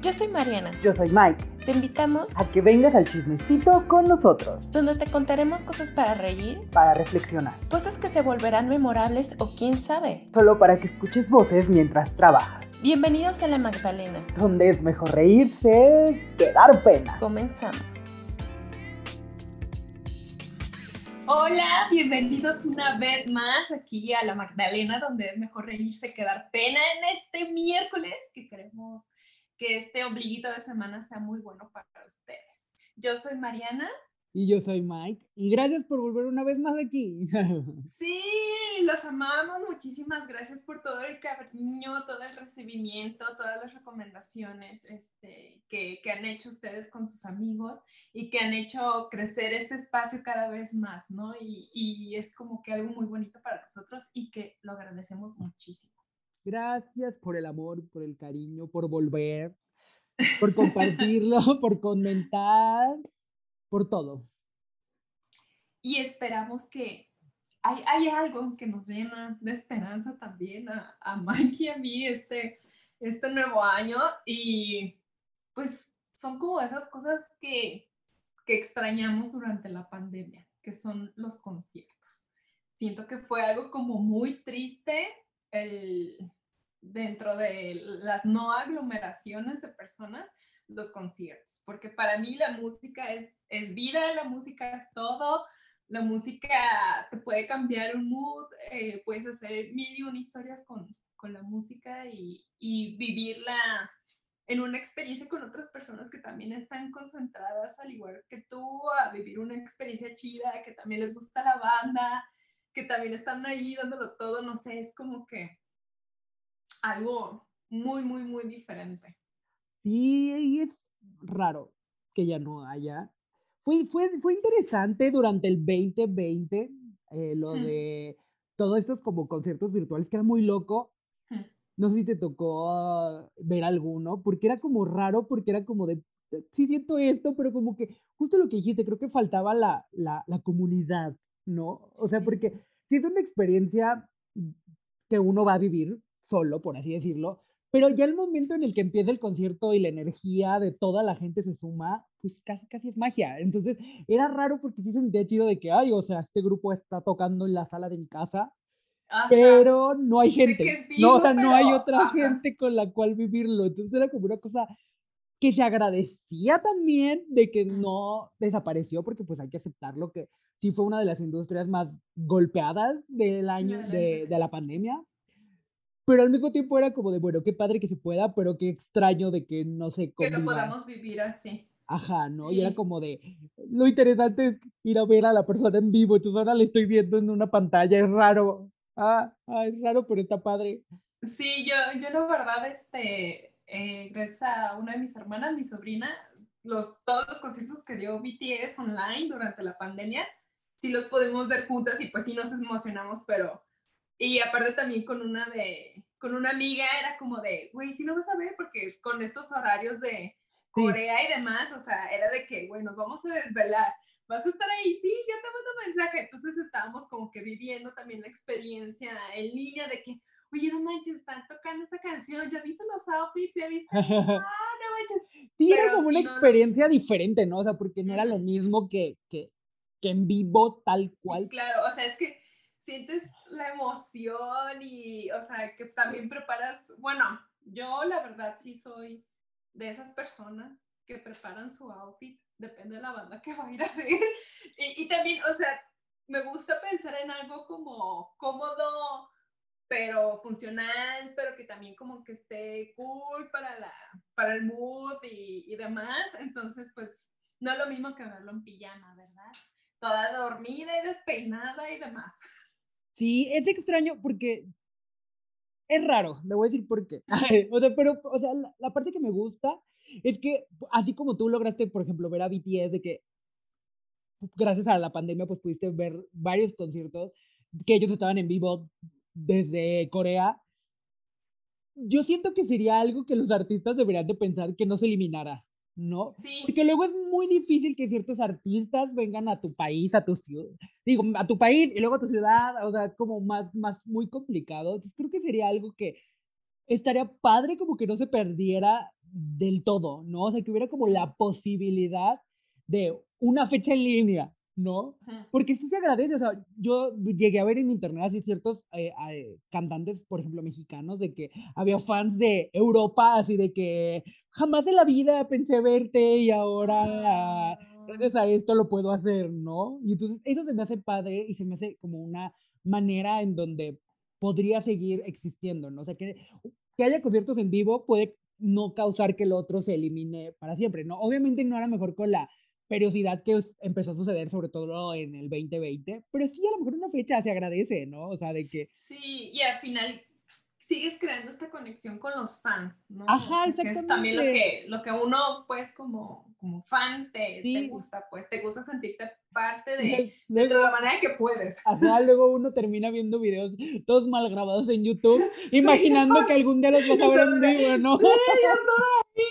Yo soy Mariana. Yo soy Mike. Te invitamos a que vengas al chismecito con nosotros. Donde te contaremos cosas para reír, para reflexionar, cosas que se volverán memorables o quién sabe. Solo para que escuches voces mientras trabajas. Bienvenidos a La Magdalena. Donde es mejor reírse que dar pena. Comenzamos. Hola, bienvenidos una vez más aquí a La Magdalena, donde es mejor reírse que dar pena en este miércoles que queremos que este ombliguito de semana sea muy bueno para ustedes. Yo soy Mariana. Y yo soy Mike. Y gracias por volver una vez más aquí. Sí, los amamos. Muchísimas gracias por todo el cariño, todo el recibimiento, todas las recomendaciones este, que, que han hecho ustedes con sus amigos y que han hecho crecer este espacio cada vez más, ¿no? Y, y es como que algo muy bonito para nosotros y que lo agradecemos muchísimo. Gracias por el amor, por el cariño, por volver, por compartirlo, por comentar, por todo. Y esperamos que hay, hay, algo que nos llena de esperanza también a, a Mike y a mí este, este nuevo año. Y pues son como esas cosas que, que extrañamos durante la pandemia, que son los conciertos. Siento que fue algo como muy triste el, dentro de las no aglomeraciones de personas, los conciertos, porque para mí la música es, es vida, la música es todo, la música te puede cambiar un mood, eh, puedes hacer mil y una historias con, con la música y, y, vivirla en una experiencia con otras personas que también están concentradas al igual que tú, a vivir una experiencia chida, que también les gusta la banda, que también están ahí dándolo todo, no sé, es como que algo muy, muy, muy diferente. Sí, es raro que ya no haya. Fue, fue, fue interesante durante el 2020 eh, lo de todos estos como conciertos virtuales, que era muy loco. No sé si te tocó ver alguno, porque era como raro, porque era como de, sí siento esto, pero como que justo lo que dijiste, creo que faltaba la, la, la comunidad, ¿no? O sea, porque es una experiencia que uno va a vivir solo, por así decirlo, pero ya el momento en el que empieza el concierto y la energía de toda la gente se suma, pues casi, casi es magia. Entonces era raro porque sí se sentía chido de que, ay, o sea, este grupo está tocando en la sala de mi casa, pero no hay gente. no, o sea, no hay otra gente con la cual vivirlo. Entonces era como una cosa que se agradecía también de que no desapareció, porque pues hay que aceptarlo que sí fue una de las industrias más golpeadas del año, de, de la pandemia pero al mismo tiempo era como de, bueno, qué padre que se pueda, pero qué extraño de que no se Que no podamos vivir así. Ajá, ¿no? Y era como de, lo interesante es ir a ver a la persona en vivo, entonces ahora le estoy viendo en una pantalla, es raro. Ah, ah es raro, pero está padre. Sí, yo, yo la verdad, este, eh, gracias a una de mis hermanas, mi sobrina, los, todos los conciertos que dio BTS online durante la pandemia, sí los podemos ver juntas y pues sí nos emocionamos, pero y aparte también con una de, con una amiga era como de, güey, sí lo vas a ver porque con estos horarios de Corea y demás, o sea, era de que, güey, nos vamos a desvelar. ¿Vas a estar ahí? Sí, yo te mando mensaje. Entonces estábamos como que viviendo también la experiencia en línea de que, oye, no manches, están tocando esta canción, ¿ya viste los outfits? ¿Ya viste? ah, no manches. Sí, era como una experiencia diferente, ¿no? O sea, porque no era lo mismo que, que, que en vivo tal cual. Sí, claro, o sea, es que sientes la emoción y, o sea, que también preparas, bueno, yo la verdad sí soy de esas personas que preparan su outfit, depende de la banda que va a ir a ver. Y, y también, o sea, me gusta pensar en algo como cómodo, pero funcional, pero que también como que esté cool para, la, para el mood y, y demás. Entonces, pues, no es lo mismo que verlo en pijama, ¿verdad? Toda dormida y despeinada y demás. Sí, es extraño porque es raro, le voy a decir por qué. o sea, pero, o sea, la, parte que me gusta es que, así como tú lograste, por ejemplo, ver a BTS, de que gracias a la pandemia, pues pudiste ver varios conciertos que ellos estaban en vivo desde Corea. Yo siento que sería algo que los artistas deberían de pensar que no se eliminara. ¿No? Sí. Porque luego es muy difícil que ciertos artistas vengan a tu país, a tu ciudad, digo, a tu país y luego a tu ciudad, o sea, es como más, más, muy complicado. Entonces creo que sería algo que estaría padre como que no se perdiera del todo, ¿no? O sea, que hubiera como la posibilidad de una fecha en línea, ¿no? Porque sí se agradece, o sea, yo llegué a ver en internet así ciertos eh, eh, cantantes, por ejemplo, mexicanos, de que había fans de Europa, así de que jamás en la vida pensé verte y ahora, gracias a esto lo puedo hacer, ¿no? Y entonces eso se me hace padre y se me hace como una manera en donde podría seguir existiendo, ¿no? O sea, que, que haya conciertos en vivo puede no causar que el otro se elimine para siempre, ¿no? Obviamente no a lo mejor con la periodicidad que empezó a suceder, sobre todo en el 2020, pero sí a lo mejor una fecha se agradece, ¿no? O sea, de que... Sí, y al final sigues creando esta conexión con los fans, ¿no? Ajá, o Que es también lo que, lo que uno, pues, como, como fan te, te gusta, pues, te gusta sentirte parte de, de, la manera que puedes. Ajá, luego uno termina viendo videos todos mal grabados en YouTube, imaginando que algún día los vas a ver en vivo, ¿no? Sí, yo.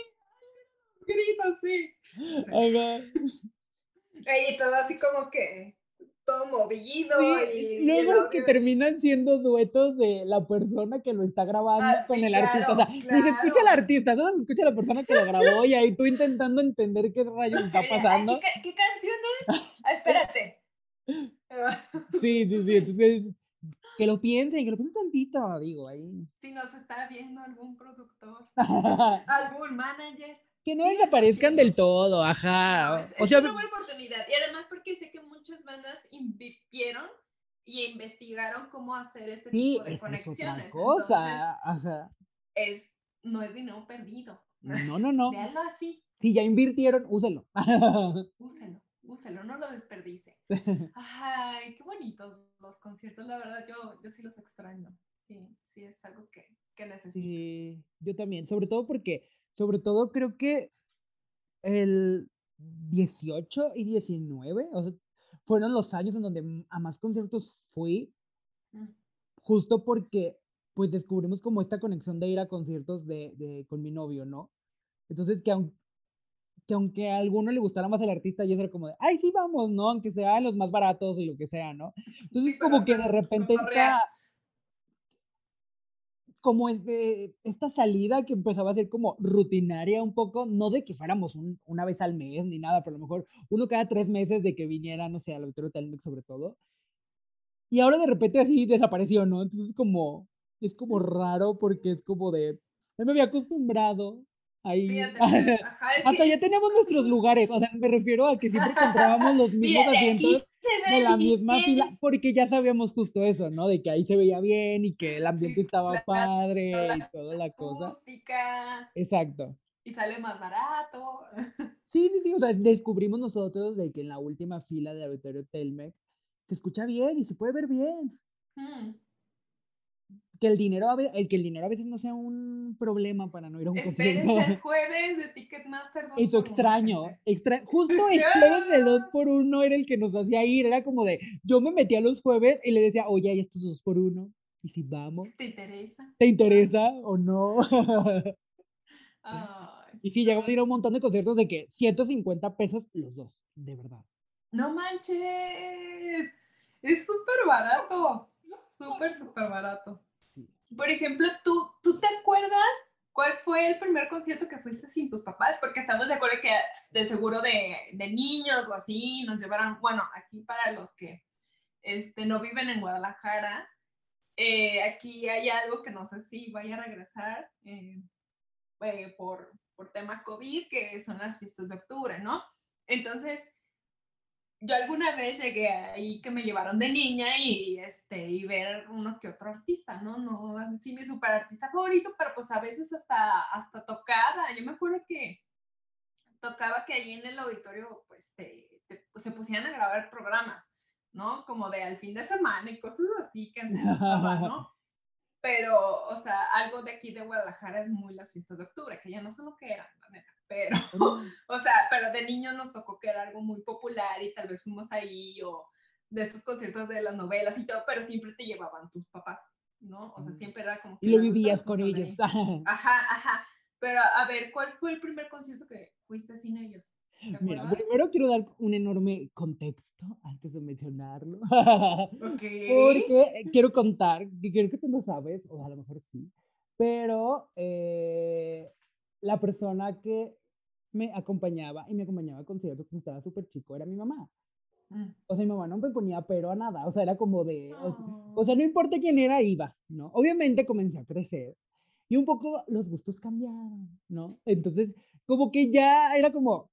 Grito, sí. Y todo así como que todo movido y, luego que terminan siendo duetos de la persona que lo está grabando ah, con el artista, o sea, ni se escucha el artista, solo se escucha la persona que lo grabó y ahí tú intentando entender qué rayos está pasando. ¿Qué, qué canción es? Ah, espérate. sí, sí, sí, entonces que lo piensen, que lo piensen tantito, digo, ahí. Si nos está viendo algún productor, algún manager, que no desaparezcan del todo, ajá. es, o sea, una buena oportunidad. Y además porque sé que muchas bandas invirtieron y investigaron cómo hacer este tipo de conexiones. Es cosa. ajá. Es, no es dinero perdido. No, no, no. Véanlo así. Si ya invirtieron, úselo. úselo, úselo, no lo desperdice. Ay, qué bonitos los conciertos, la verdad, yo, yo sí los extraño. Sí, sí, es algo que, que necesito. Sí, yo también, sobre todo porque sobre todo creo que el 18 y 19, o sea, fueron los años en donde a más conciertos fui, mm. justo porque pues descubrimos como esta conexión de ir a conciertos de, de con mi novio, ¿no? Entonces que, que aunque a alguno le gustara más el artista, yo era como de, ay, sí, vamos, ¿no? Aunque sean los más baratos y lo que sea, ¿no? Entonces como que de repente como de esta salida que empezaba a ser como rutinaria un poco, no de que fuéramos una vez al mes ni nada, pero a lo mejor uno cada tres meses de que viniera, no sé, al auditorio Telmex sobre todo. Y ahora de repente así desapareció, ¿no? Entonces como, es como raro porque es como de, me había acostumbrado Ahí. hasta ya tenemos nuestros lugares, o sea, me refiero a que siempre comprábamos los mismos asientos de la misma fila, porque ya sabíamos justo eso, ¿no? De que ahí se veía bien y que el ambiente estaba padre y toda la cosa. Exacto. Y sale más barato. Sí, sí, sí, o sea, descubrimos nosotros de que en la última fila de Auditorio Telmex se escucha bien y se puede ver bien. Hmm que el dinero, el que el dinero a veces no sea un problema para no ir a un concierto. el jueves de Ticketmaster 2 Eso extraño, extra, justo el jueves de 2 por 1 era el que nos hacía ir, era como de, yo me metía los jueves y le decía, oye, hay estos 2 por 1 y si vamos. ¿Te interesa? ¿Te interesa o no? y sí, llegamos a ir a un montón de conciertos de que 150 pesos los dos, de verdad. No manches, es súper barato, súper, súper barato. Por ejemplo, ¿tú, ¿tú te acuerdas cuál fue el primer concierto que fuiste sin tus papás? Porque estamos de acuerdo que de seguro de, de niños o así nos llevaron, bueno, aquí para los que este, no viven en Guadalajara, eh, aquí hay algo que no sé si vaya a regresar eh, eh, por, por tema COVID, que son las fiestas de octubre, ¿no? Entonces, yo alguna vez llegué ahí que me llevaron de niña y, este, y ver uno que otro artista, ¿no? No así mi super artista favorito, pero pues a veces hasta, hasta tocaba. Yo me acuerdo que tocaba que ahí en el auditorio pues pues, se pusieran a grabar programas, ¿no? Como de al fin de semana y cosas así que antes usaban, ¿no? Pero, o sea, algo de aquí de Guadalajara es muy las fiestas de octubre, que ya no son lo que eran, la neta pero, o sea, pero de niños nos tocó que era algo muy popular y tal vez fuimos ahí o de estos conciertos de las novelas y todo, pero siempre te llevaban tus papás, ¿no? O sea, siempre era como... y lo vivías con ellos. Ajá, ajá. Pero a ver, ¿cuál fue el primer concierto que fuiste sin ellos? Mira, primero quiero dar un enorme contexto antes de mencionarlo. Okay. Porque quiero contar, que quiero que tú lo sabes, o a lo mejor sí, pero eh, la persona que me acompañaba y me acompañaba a conciertos cuando estaba súper chico era mi mamá. Mm. O sea, mi mamá no me ponía pero a nada, o sea, era como de, o, Oh. o sea, no importa quién era, iba, ¿no? Obviamente comencé a crecer y un poco los gustos cambiaron, ¿no? Entonces, como que ya era como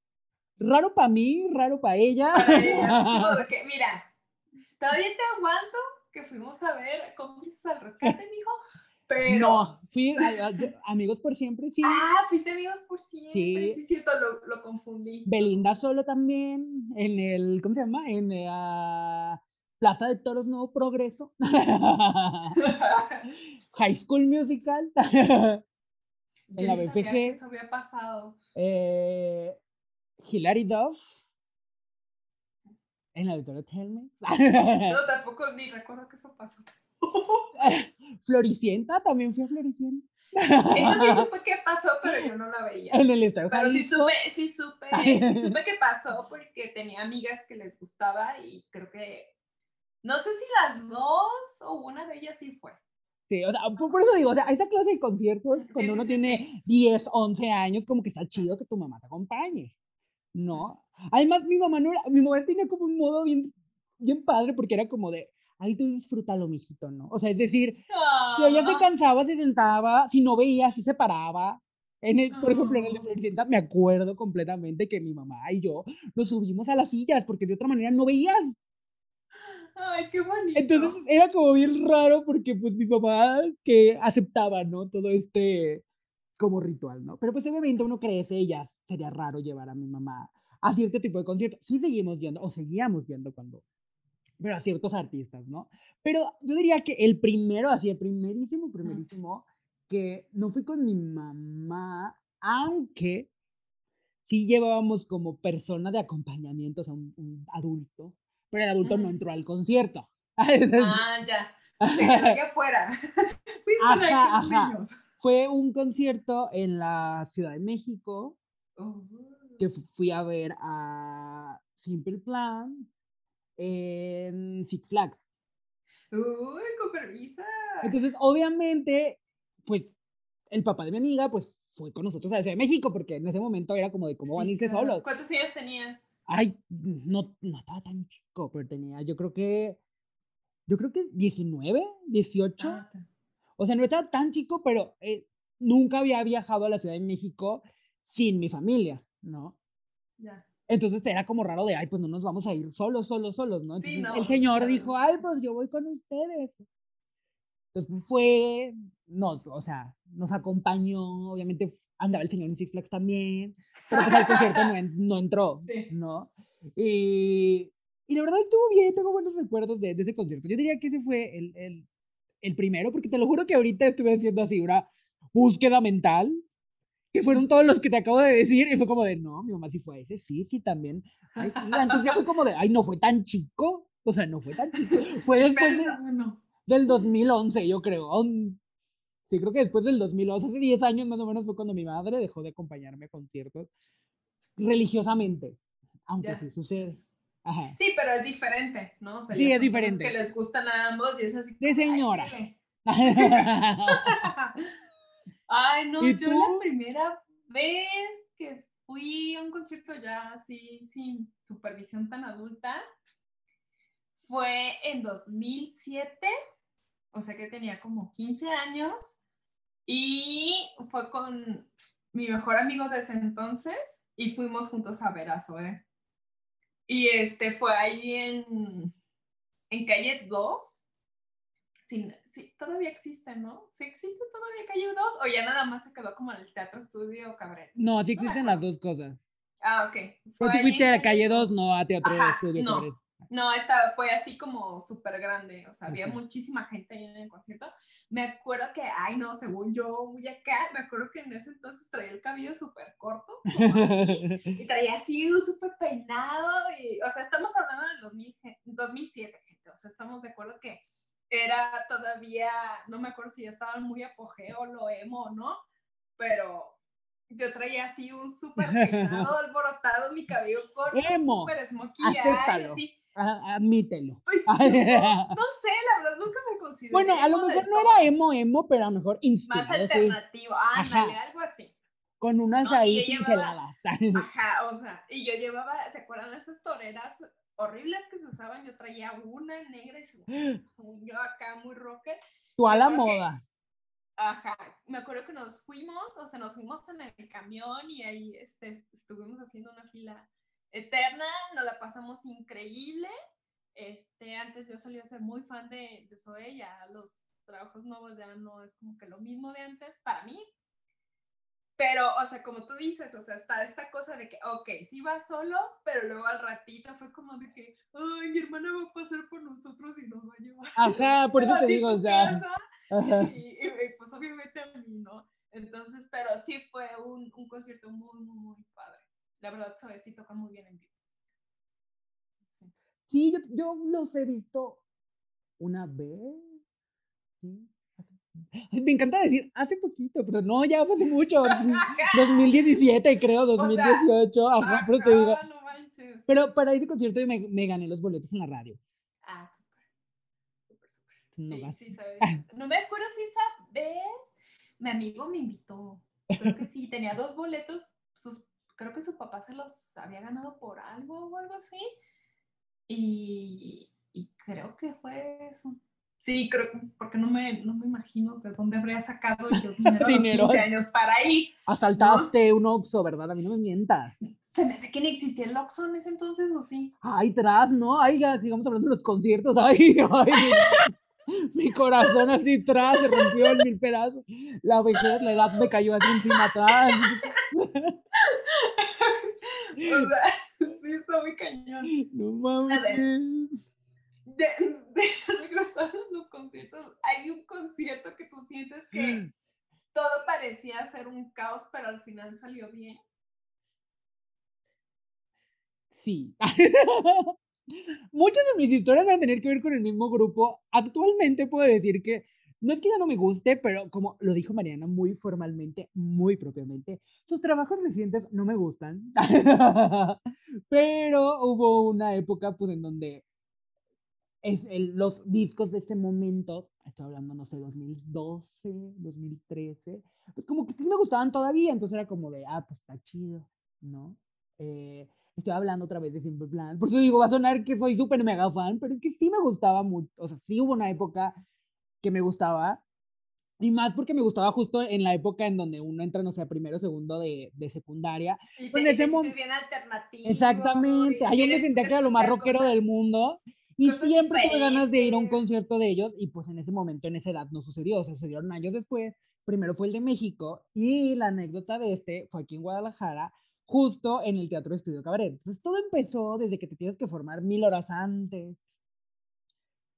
raro para mí, raro para ella. Para ellas, como de que, mira, todavía te aguanto que fuimos a ver cómplices al rescate, mijo, pero... No, fui a- a- yo- amigos por siempre, sí. Ah, fuiste amigos por siempre. Sí. Sí, es cierto, lo, lo confundí. Belinda solo también, en el, ¿cómo se llama? En la Plaza de Toros Nuevo Progreso. High School Musical. Yo la sabía BFG. que eso había pasado. eh, Hilary Duff. En la Doctora Helmet. No, tampoco ni recuerdo que eso pasó. Floricienta, también fui a Floricienta. Eso sí supe que pasó, pero yo no la veía. En el Estadio Pero sí supe, sí supe, sí supe que pasó porque tenía amigas que les gustaba y creo que, no sé si las dos o una de ellas sí fue. Sí, o sea, por, eso digo, o sea, esa clase de conciertos, cuando sí, uno sí, tiene sí. 10, 11 años, como que está chido que tu mamá te acompañe, ¿no? Además, mi mamá no era, mi mamá tenía como un modo bien, bien padre, porque era como de, ay, tú disfrútalo, mijito, ¿no? O sea, es decir, si ella se Ah, cansaba, se sentaba, si no veía, sí se paraba. En el, por ejemplo, en el de Ah. Floricienta, me acuerdo completamente que mi mamá y yo nos subimos a las sillas, porque de otra manera no veías. Ay, qué bonito. Entonces era como bien raro porque pues mi mamá que aceptaba, ¿no? Todo este como ritual, ¿no? Pero pues obviamente uno crece y ya sería raro llevar a mi mamá a cierto tipo de conciertos. Sí seguimos yendo, o seguíamos yendo cuando, pero a ciertos artistas, ¿no? Pero yo diría que el primero, así el primerísimo, primerísimo, que no fui con mi mamá, aunque sí llevábamos como persona de acompañamiento, o sea, un, un adulto, pero el adulto no entró al concierto. Ah, ya. Se quedó allá afuera. Ajá, ajá. Fue un concierto en la Ciudad de México Oh. que fu- fui a ver a Simple Plan en Six Flags. Uy, con permiso. Entonces, obviamente, pues el papá de mi amiga, pues fue con nosotros a la Ciudad de México, porque en ese momento era como de cómo van a Sí, irse claro. solos. ¿Cuántos años tenías? Ay, no, no estaba tan chico, pero tenía, yo creo que, yo creo que 19, 18. Ah, O sea, no estaba tan chico, pero eh, nunca había viajado a la Ciudad de México sin mi familia, ¿no? ya. Entonces era como raro de, ay, pues no nos vamos a ir solos, solos, solos, ¿no? Sí, Entonces, no, el pues, señor dijo, ay, pues yo voy con ustedes. Entonces fue, nos, o sea, nos acompañó, obviamente andaba el señor en Six Flags también, pero pues al concierto no, no entró, Sí. ¿no? Y, y la verdad estuvo bien, tengo buenos recuerdos de, de ese concierto. Yo diría que ese fue el, el, el primero, porque te lo juro que ahorita estuve haciendo así una búsqueda mental, que fueron todos los que te acabo de decir, y fue como de, no, mi mamá sí fue a ese, sí, sí, también. Ay, sí. Entonces ya fue como de, ay, no fue tan chico, o sea, no fue tan chico, fue después de- del 2011, yo creo. Sí, creo que después del 2011, hace 10 años más o menos fue cuando mi madre dejó de acompañarme a conciertos religiosamente, aunque Ya. sí sucede. Ajá. Sí, pero es diferente, ¿no? O sea, Sí, es diferente. que les gustan a ambos y es así. De señoras. Ay, no, ¿Y yo tú? la primera vez que fui a un concierto ya así sin supervisión tan adulta fue en 2007, o sea que tenía como 15 años y fue con mi mejor amigo de ese entonces y fuimos juntos a ver a Zoe. Y este fue ahí en, en calle 2. Sí, sí, todavía existe, ¿no? ¿Sí existe todavía calle 2 o ya nada más se quedó como en el Teatro Estudio Cabaret? No, sí existen las dos cosas. Ah, ok. Ahí tú fuiste a calle 2, no a Teatro Ajá, Estudio no. Cabaret. No, esta fue así como súper grande, o sea, había muchísima gente ahí en el concierto. Me acuerdo que, ay, no, según yo, muy acá, me acuerdo que en ese entonces traía el cabello súper corto y traía así un súper peinado, y, o sea, estamos hablando del 2000 gen- 2007, gente, o sea, estamos de acuerdo que era todavía, no me acuerdo si ya estaba muy apogeo, lo emo no, pero yo traía así un súper peinado, alborotado, mi cabello corto, súper así. Ah, Admítelo. Pues yo no, sé, la verdad nunca me consideré. Bueno, a lo mejor no todo. era emo, emo, pero a lo mejor Más inspirado. sí. alternativo, ándale, Ajá. algo así. Con unas No, ahí llevaba- pinceladas. Ajá, o sea, y yo llevaba, ¿se acuerdan de esas toreras horribles que se usaban? Yo traía una negra y su- según yo acá muy rocker. Tú a la que- moda. Ajá, me acuerdo que nos fuimos, o sea, nos fuimos en el camión y ahí este, estuvimos haciendo una fila eterna, nos la pasamos increíble. Este, antes yo solía ser muy fan de, de Zoe, ya los trabajos nuevos ya no es como que lo mismo de antes para mí. Pero, o sea, como tú dices, o sea, está esta cosa de que, ok, sí va solo, pero luego al ratito fue como de que, ay, mi hermana va a pasar por nosotros y nos va a llevar. Ajá, por eso te digo, o sea. casa". ajá. Y, y- y, pues obviamente a mí, ¿no? Entonces, pero sí fue un, un concierto muy, muy, muy padre. La verdad, Zoe sí toca muy bien en vivo. Sí. Sí, yo, yo los he visto una vez. Sí. Me encanta decir hace poquito, pero no, ya hace mucho. 2017, creo, 2018. Ajá, pero te digo. No. Pero para ese concierto yo me, me gané los boletos en la radio. Ah, súper. Súper, súper. No Sí, sí, sabes. No me acuerdo si esa vez mi amigo me invitó. Creo que sí, tenía dos boletos. Sus, creo que su papá se los había ganado por algo o algo así. Y, y creo que fue eso. Sí, creo, porque no me, no me imagino de dónde habría sacado yo dinero a los Dinero. 15 años para ir. Asaltaste un Oxxo, ¿verdad? A mí no me mientas. Se me hace que ni existía el Oxxo en ese entonces, ¿o sí? Ay, tras, ¿no? Ay, ya, sigamos hablando de los conciertos. Ay, ay. Mi corazón así tras, se rompió en mil pedazos. La vejez, la edad me cayó así encima atrás. O sea, sí, está muy cañón. No mames. de, de conciertos, hay un concierto que tú sientes que todo parecía ser un caos, pero al final salió bien. Sí. Muchas de mis historias van a tener que ver con el mismo grupo. Actualmente puedo decir que no es que ya no me guste, pero como lo dijo Mariana muy formalmente, muy propiamente, sus trabajos recientes no me gustan. pero hubo una época pues en donde es el- los discos de ese momento, estoy hablando, no sé, 2012, 2013, pues como que sí me gustaban todavía, entonces era como de, ah, pues está chido, ¿no? Eh, estoy hablando otra vez de Simple Plan, por eso digo, va a sonar que soy súper mega fan, pero es que sí me gustaba mucho, o sea, sí hubo una época que me gustaba, y más porque me gustaba justo en la época en donde uno entra, no sé, primero o segundo de, de secundaria, Y Pues te, en ese y te mom- sientes bien alternativo. Exactamente. Ay, yo me sentía que era lo más rockero cosas- del mundo. Y cosas siempre tuve ganas de ir a un concierto de ellos. Y pues en ese momento, en esa edad, no sucedió. O sea, sucedieron años después. Primero fue el de México. Y la anécdota de este fue aquí en Guadalajara, justo en el Teatro Estudio Cabaret. Entonces todo empezó desde que te tienes que formar mil horas antes.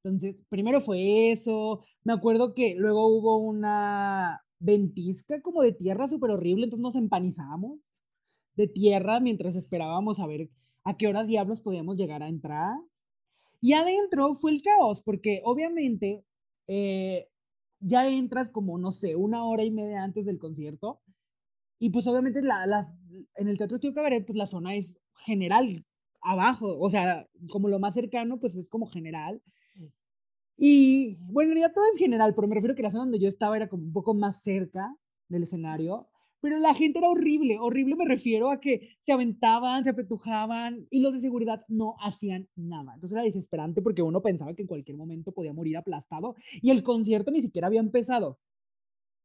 Entonces, primero fue eso. Me acuerdo que luego hubo una ventisca como de tierra súper horrible. Entonces nos empanizamos de tierra mientras esperábamos a ver a qué hora diablos podíamos llegar a entrar. Y adentro fue el caos, porque obviamente eh, ya entras como, no sé, una hora y media antes del concierto. Y pues obviamente la, las, en el Teatro Estudio Cabaret, pues la zona es general, abajo, o sea, como lo más cercano, pues es como general. Y bueno, en realidad todo es general, pero me refiero que la zona donde yo estaba era como un poco más cerca del escenario, pero la gente era horrible, horrible me refiero a que se aventaban, se apretujaban y los de seguridad no hacían nada. Entonces era desesperante porque uno pensaba que en cualquier momento podía morir aplastado y el concierto ni siquiera había empezado,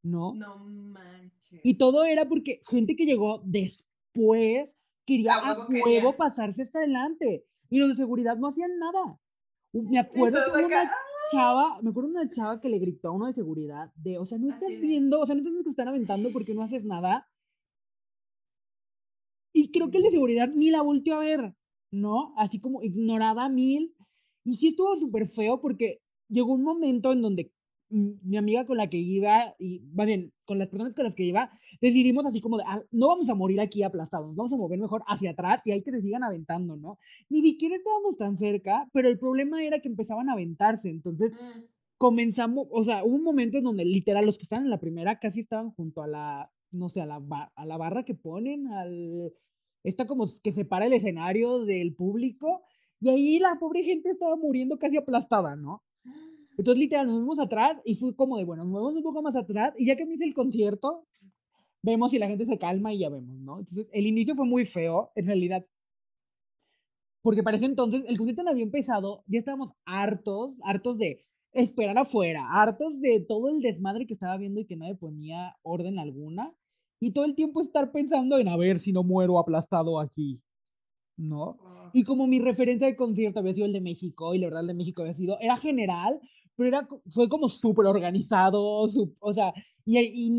¿no? No manches. Y todo era porque gente que llegó después quería A a huevo quería. pasarse hasta adelante y los de seguridad no hacían nada. Me acuerdo que acá, una chava, me acuerdo una chava que le gritó a uno de seguridad de, o sea, no estás viendo, o sea, no tienes que estar aventando porque no haces nada. Y creo que el de seguridad ni la volteó a ver, ¿no? Así como ignorada a mil. Y sí estuvo súper feo porque llegó un momento en donde mi amiga con la que iba, y más bien, con las personas con las que iba, decidimos así como de, "Ah, no vamos a morir aquí aplastados, vamos a mover mejor hacia atrás y ahí que se sigan aventando, ¿no? Ni siquiera estábamos tan cerca, pero el problema era que empezaban a aventarse, entonces Mm, comenzamos, o sea, hubo un momento en donde literal los que estaban en la primera casi estaban junto a la, no sé, a la, a la barra que ponen, al, esta como que separa el escenario del público, y ahí la pobre gente estaba muriendo casi aplastada, ¿no? Entonces, literal, nos fuimos atrás y fue como de, bueno, nos movemos un poco más atrás y ya que me hice el concierto, vemos si la gente se calma y ya vemos, ¿no? Entonces, el inicio fue muy feo, en realidad, porque para ese entonces el concierto no había empezado, ya estábamos hartos, hartos de esperar afuera, hartos de todo el desmadre que estaba viendo y que nadie ponía orden alguna, y todo el tiempo estar pensando en a ver si no muero aplastado aquí, ¿no? Y como mi referencia de concierto había sido el de México, y la verdad el de México había sido, era general, pero era, fue como súper organizado, o sea, y, y,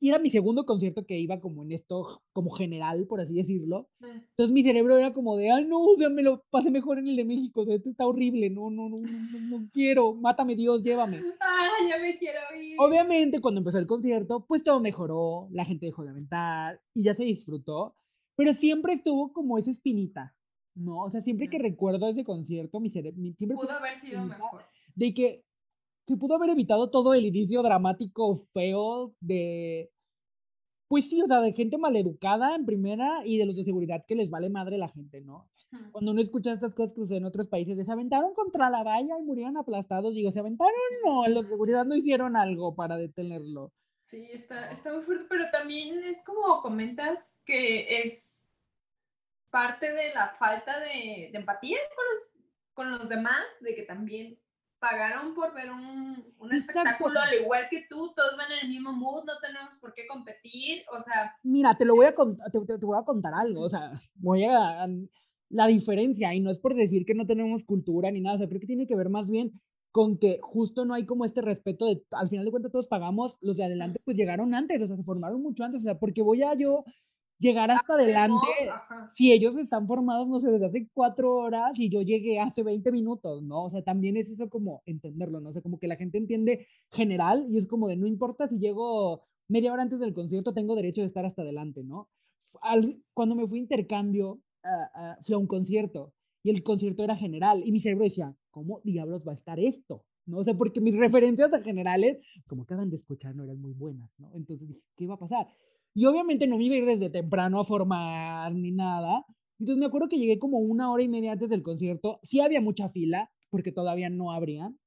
y era mi segundo concierto que iba como en esto, como general, por así decirlo. Eh, Entonces mi cerebro era como de, ay no, o sea, me lo pasé mejor en el de México, o sea, esto está horrible, no, no, no, no, no, no quiero, mátame Dios, llévame. Ah, ya me quiero ir. Obviamente, cuando empezó el concierto, pues todo mejoró, la gente dejó de aventar y ya se disfrutó, pero siempre estuvo como esa espinita, ¿no? O sea, siempre que recuerdo ese concierto, mi cerebro, siempre Pudo haber sido mejor. de que se pudo haber evitado todo el inicio dramático feo de, pues sí, o sea, de gente maleducada en primera y de los de seguridad que les vale madre la gente, ¿no? Cuando uno escucha estas cosas que en otros países, de se aventaron contra la valla y murieron aplastados, digo, ¿se aventaron? No, los de seguridad no hicieron algo para detenerlo. Sí, está, está muy fuerte, pero también es como comentas que es parte de la falta de, de empatía con los, con los demás, de que también pagaron por ver un, un espectáculo al igual que tú, todos van en el mismo mood, no tenemos por qué competir, o sea, Mira, te lo voy a contar, te, te- te voy a contar algo, o sea, voy a, a- la diferencia, y no es por decir que no tenemos cultura ni nada, o sea, creo que tiene que ver más bien con que justo no hay como este respeto de, al final de cuentas todos pagamos, los de adelante pues llegaron antes, o sea, se formaron mucho antes, o sea, porque voy a yo llegar hasta adelante ajá. si ellos están formados, no sé, desde hace cuatro horas y yo llegué hace 20 minutos, ¿no? O sea, también es eso como entenderlo, ¿no? O sea, como que la gente entiende general y es como de no importa si llego media hora antes del concierto, tengo derecho de estar hasta adelante, ¿no? Al- cuando me fui a intercambio, ah, ah, fui a un concierto y el concierto era general y mi cerebro decía, ¿cómo diablos va a estar esto? ¿No? O sea, porque mis referencias a generales, como acaban de escuchar, no eran muy buenas, ¿no? Entonces dije, ¿qué va a pasar? Y obviamente no me iba a ir desde temprano a formar ni nada. Entonces me acuerdo que llegué como una hora y media antes del concierto. Sí había mucha fila, porque todavía no abrían.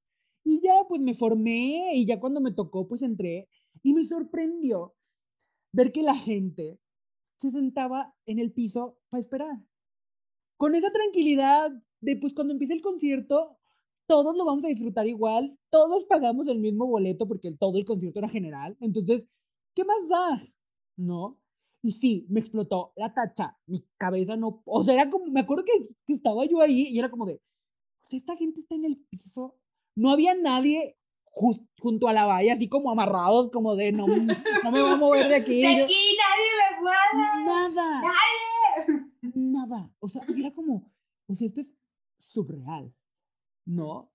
Y ya pues me formé y ya cuando me tocó pues entré y me sorprendió ver que la gente se sentaba en el piso para esperar. Con esa tranquilidad de pues cuando empiece el concierto, todos lo vamos a disfrutar igual, todos pagamos el mismo boleto porque todo el concierto era general. Entonces, ¿qué más da? ¿No? Y sí, me explotó la tacha, mi cabeza no, o sea, era como, me acuerdo que, que estaba yo ahí y era como de, o sea, esta gente está en el piso, no había nadie junto a la valla, así como amarrados, como de, no, no me voy a mover de aquí. De yo- aquí nadie me puede. Nada, ¡Nadie! nada, o sea, era como, o sea, esto es surreal, ¿no?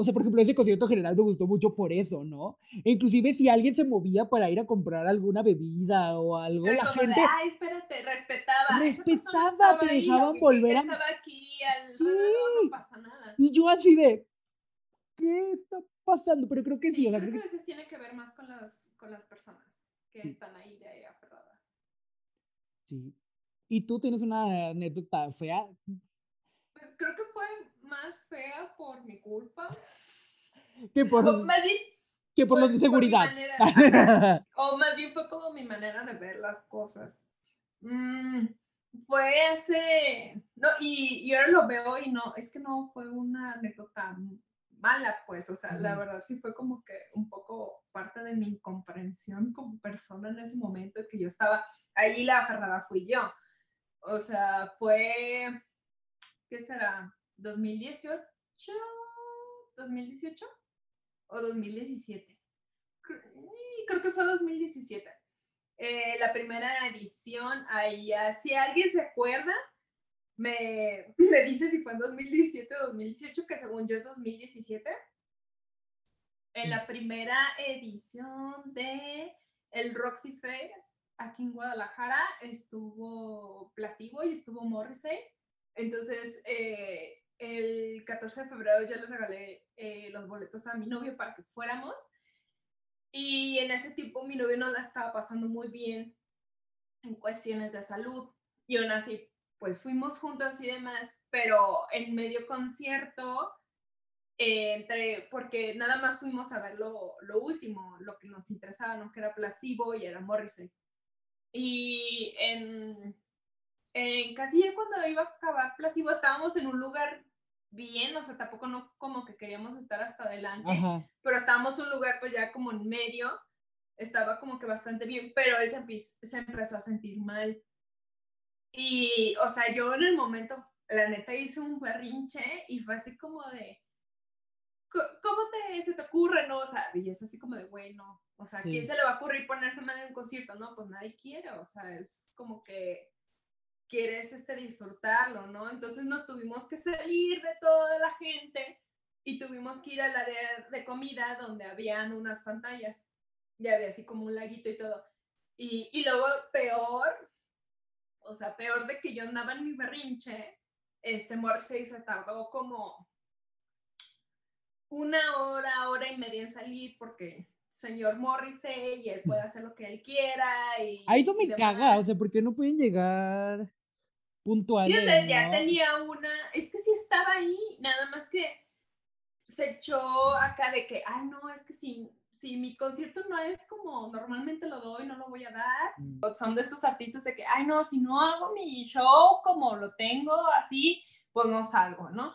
O sea, por ejemplo, ese concierto general me gustó mucho por eso, ¿no? E inclusive si alguien se movía para ir a comprar alguna bebida o algo, la como de, gente ay, espérate, respetaba. Respetaba, te dejaban volver a- Estaba aquí alrededor, Sí. no pasa nada. Y yo así de, ¿qué está pasando? Pero creo que sí, Sí, o sea, creo que a veces tiene que ver más con las, con las personas que Sí. están ahí de ahí aferradas. sí. ¿Y tú tienes una anécdota fea? Pues creo que fue más fea por mi culpa. Que por, O más bien, que por los de seguridad. manera. o más bien fue como mi manera de ver las cosas. Mm, fue ese, no, y, y ahora lo veo y no, es que no fue una anécdota mala, pues, o sea, la Ujú. verdad sí fue como que un poco parte de mi incomprensión como persona en ese momento que yo estaba, ahí la aferrada fui yo. O sea, fue, ¿qué será? ¿2018? ¿2018? ¿O 2017? Cre- y Creo que fue 2017. Eh, la primera edición, ahí, ah, si alguien se acuerda, me, me dice si fue en 2017 o 2018, que según yo es 2017. En la primera edición de el Roxy Fest aquí en Guadalajara estuvo Placebo y estuvo Morrissey. Entonces, eh, el 14 de febrero ya le regalé eh, los boletos a mi novio para que fuéramos. Y en ese tiempo mi novio no la estaba pasando muy bien en cuestiones de salud. Y aún así, pues fuimos juntos y demás, pero en medio concierto, eh, entre, porque nada más fuimos a ver lo, lo último, lo que nos interesaba, ¿no? Que era Placebo y era Morrissey. Y en, en casi ya cuando iba a acabar Placebo estábamos en un lugar bien, o sea, tampoco no como que queríamos estar hasta adelante, pero estábamos en un lugar pues ya como en medio, estaba como que bastante bien, pero él se, se empezó a sentir mal. Y, o sea, yo en el momento, la neta hice un berrinche y fue así como de, ¿cómo te, se te ocurre, no? O sea, y es así como de, bueno, o sea, ¿quién se le va a ocurrir ponerse mal en un concierto? No, pues nadie quiere, o sea, es como que quieres este, disfrutarlo, ¿no? Entonces nos tuvimos que salir de toda la gente y tuvimos que ir al área de comida donde habían unas pantallas, ya había así como un laguito y todo. Y, y luego peor, o sea, peor de que yo andaba en mi berrinche, este Morrissey se tardó como una hora, hora y media en salir porque señor Morrissey y él puede hacer lo que él quiera. Y, Ahí eso me caga, o sea, ¿por qué no pueden llegar puntuales? Sí, o sea, ya tenía una, es que sí estaba ahí, nada más que se echó acá de que, ay, no, es que si, si mi concierto no es como normalmente lo doy, no lo voy a dar. Mm. Son de estos artistas de que, ay, no, si no hago mi show como lo tengo así, pues no salgo, ¿no?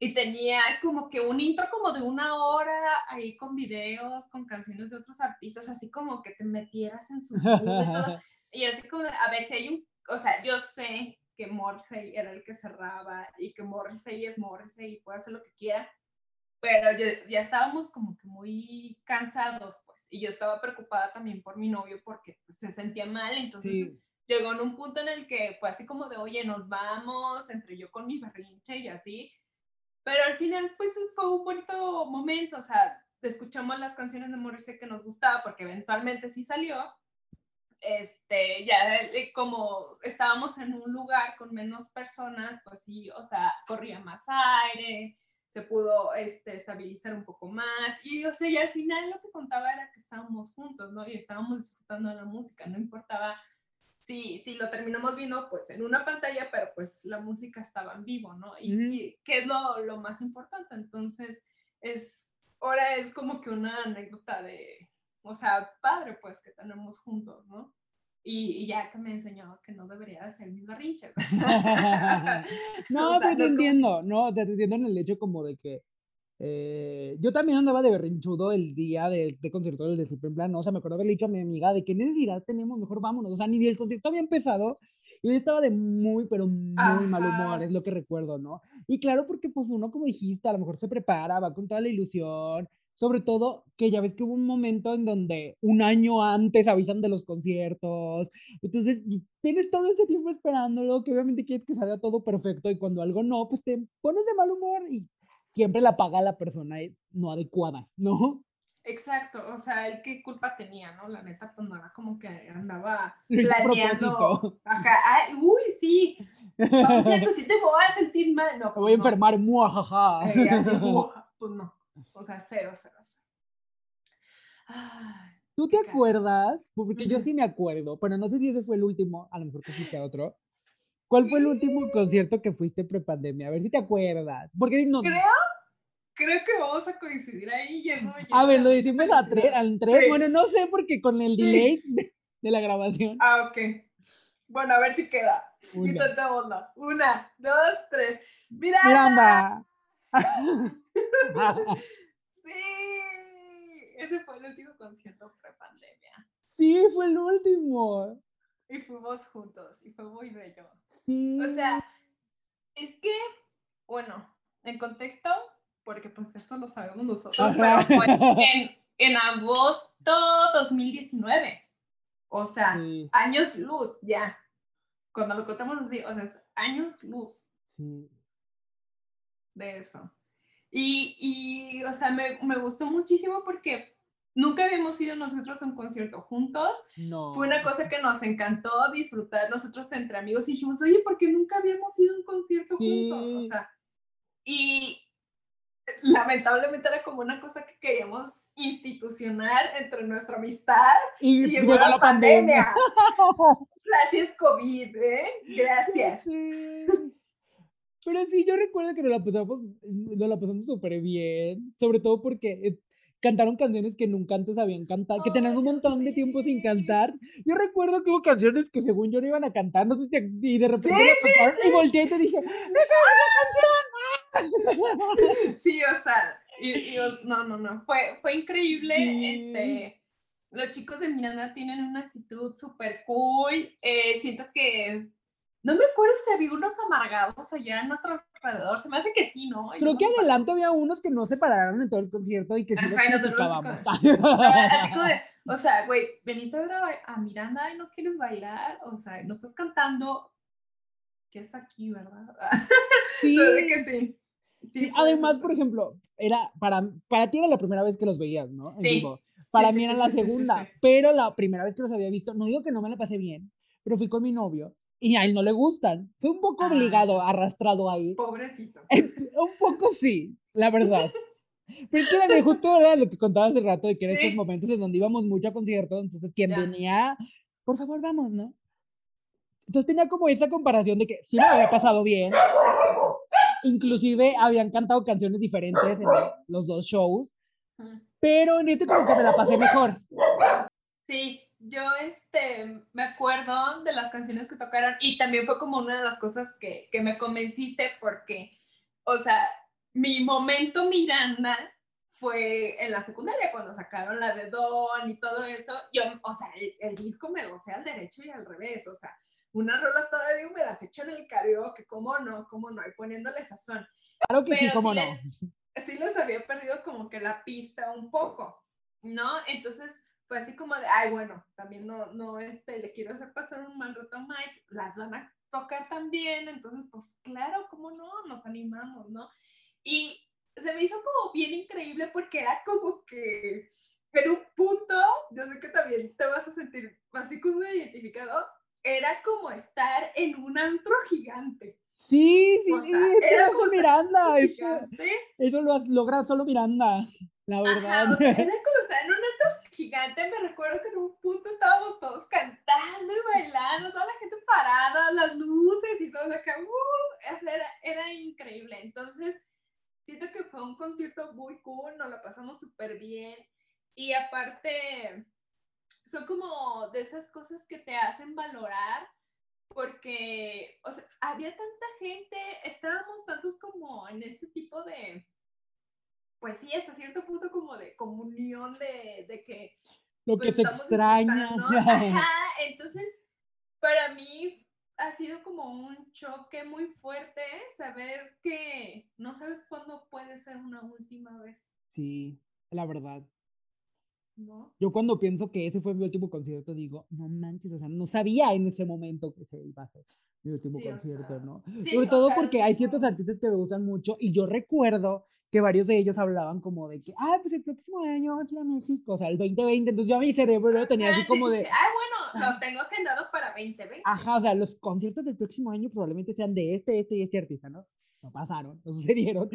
y tenía como que un intro como de una hora ahí con videos, con canciones de otros artistas, así como que te metieras en su y todo. Y así como, a ver si hay un, o sea, yo sé que Morrissey era el que cerraba y que Morrissey es Morrissey y puede hacer lo que quiera, pero ya, estábamos como que muy cansados, pues, y yo estaba preocupada también por mi novio porque pues, se sentía mal, entonces... Llegó en un punto en el que fue así como de, oye, nos vamos, entre yo con mi berrinche y así, pero al final, pues fue un bonito momento, o sea, escuchamos las canciones de Morrissey que nos gustaba, porque eventualmente sí salió. Este, ya eh, como estábamos en un lugar con menos personas, pues sí, o sea, corría más aire, se pudo este, estabilizar un poco más. Y, o sea, y al final lo que contaba era que estábamos juntos, ¿no? Y estábamos disfrutando de la música, no importaba si, si lo terminamos viendo pues en una pantalla, pero pues la música estaba en vivo, ¿no? Y, que es lo, lo, más importante. Entonces, es, ahora es como que una anécdota de, o sea, padre pues que tenemos juntos, ¿no? Y, ya que me enseñó que no debería hacer mis barrinches. no, pero te entiendo, no, te entiendo en el hecho como de que eh, yo también andaba de berrinchudo el día de, de concierto del de Super Plan, o sea, me acuerdo haberle dicho a mi amiga de que necesidad tenemos, mejor vámonos, o sea, ni el concierto había empezado y yo estaba de muy, pero muy mal humor, es lo que recuerdo, ¿no? Y claro, porque pues uno como dijiste, a lo mejor se prepara, va con toda la ilusión, sobre todo que ya ves que hubo un momento en donde un año antes avisan de los conciertos, entonces tienes todo ese tiempo esperándolo, que obviamente quieres que salga todo perfecto y cuando algo no, pues te pones de mal humor y siempre la paga la persona no adecuada, ¿no? Exacto, o sea, él qué culpa tenía, ¿no? La neta, pues no era como que andaba planeando. Ajá, Ay, uy, sí. No, cierto, si te voy a sentir mal, no. Pues voy a enfermar, muajaja. Eh, pues no, o sea, cero, cero, cero. ¿Tú te acuerdas? Porque yo sí me acuerdo, pero no sé si ese fue el último, a lo mejor que fuiste a otro, ¿Cuál fue el último concierto que fuiste prepandemia? A ver si te acuerdas. Porque no. Creo, creo que vamos a coincidir ahí y eso A ver, lo decimos a tres, al tres. Bueno, no sé porque con el delay de, la grabación. Ah, ok. Bueno, a ver si queda. Una. Intentamos, Una, dos, tres. ¡Miranda! sí. Ese fue el último concierto prepandemia. Sí, fue el último. Y fuimos juntos y fue muy bello. O sea, es que, bueno, en contexto, porque pues esto lo sabemos nosotros, pero fue en, en agosto 2019. O sea, años luz, ya. Cuando lo contamos así, o sea, es años luz. De eso. Y, y o sea, me, me, gustó muchísimo porque Nunca habíamos ido nosotros a un concierto juntos. No. Fue una cosa que nos encantó disfrutar nosotros entre amigos y dijimos, oye, ¿por qué nunca habíamos ido a un concierto juntos? O sea, y lamentablemente era como una cosa que queríamos institucionar entre nuestra amistad y, llegó, la, pandemia. Gracias COVID, ¿eh? Gracias. Pero sí, yo recuerdo que nos la pasamos, nos la pasamos súper bien, sobre todo porque cantaron canciones que nunca antes habían cantado, que tenían un montón de tiempo sin cantar. Yo recuerdo que hubo canciones que según yo no iban a cantar, no sé si y de repente Sí, la cantaron y volteé y te dije, Sí, o sea, y, y, no, no, no, fue, fue increíble. Sí. Este, los chicos de Miranda tienen una actitud súper cool. eh, siento que, no me acuerdo si había unos amargados allá a nuestro alrededor, se me hace que sí, ¿no? Creo que adelante había unos que no se pararon en todo el concierto y que sí los Ajá, y nosotros. Así como de, o sea, güey, veniste a ver a, Miranda y no quieres bailar, o sea, no estás cantando, ¿qué es aquí, verdad? Sí. Que sí. Sí, además, por ejemplo, era para, para ti era la primera vez que los veías, ¿no? En Sí. vivo. Para Sí, mí sí, era la segunda, pero la primera vez que los había visto, no digo que no me la pasé bien, pero fui con mi novio y a él no le gustan. Fue un poco Ah, obligado, ya. arrastrado ahí. Pobrecito. Un poco sí, la verdad. Pero es que justo era lo que contaba hace rato, de que eran Sí. estos momentos en donde íbamos mucho a conciertos, entonces quien Ya. venía, por favor, vamos, ¿no? Entonces tenía como esa comparación de que sí me había pasado bien, inclusive habían cantado canciones diferentes en los dos shows, pero en este como que me la pasé mejor. Sí, yo este, me acuerdo de las canciones que tocaron y también fue como una de las cosas que, que me convenciste porque, o sea, mi momento Miranda fue en la secundaria cuando sacaron la de Don y todo eso. Yo, o sea, el, el disco me lo sé al derecho y al revés, o sea, unas rolas todavía me las echo en el karaoke, ¿cómo no? ¿Cómo no? Y poniéndole sazón. Claro que sí, cómo sí no. les- sí les había perdido como que la pista un poco, ¿no? Entonces, fue así como de, ay, bueno, también no, no, este, le quiero hacer pasar un mal rato a Mike, las van a tocar también, entonces, pues claro, ¿cómo no? Nos animamos, ¿no? Y se me hizo como bien increíble porque era como que en un punto, yo sé que también te vas a sentir así como identificado, era como estar en un antro gigante. Sí, sí, O sí, sea, que era estar Miranda, eso, eso lo logra solo Miranda, la verdad. Ajá, o sea, era como estar en un gigante. Me recuerdo que en un punto estábamos todos cantando y bailando, toda la gente parada, las luces y todo acá. ¡uh! Era, era increíble. Entonces, siento que fue un concierto muy cool, nos lo pasamos súper bien. Y aparte, son como de esas cosas que te hacen valorar porque, había tanta gente, estábamos tantos como en este tipo de, pues sí, hasta cierto punto como de comunión de, de que Lo pues, que se estamos extraña. Ajá, entonces, para mí ha sido como un choque muy fuerte saber que no sabes cuándo puede ser una última vez, Sí, la verdad. ¿no? Yo cuando pienso que ese fue mi último concierto, digo, no manches, o sea, no sabía en ese momento que se iba a ser mi último Sí, o concierto, sea, ¿no? sí, Sobre o todo sea, porque hay ciertos artistas que me gustan mucho y yo recuerdo que varios de ellos hablaban como de que, ah, pues el próximo año vamos a ir a México, o sea, el 2020, entonces yo a mi cerebro tenía así Ajá, como de, ah, bueno, lo tengo agendado para 2020. ajá, o sea, los conciertos del próximo año probablemente sean de este, este y este artista, ¿no? No pasaron, no sucedieron.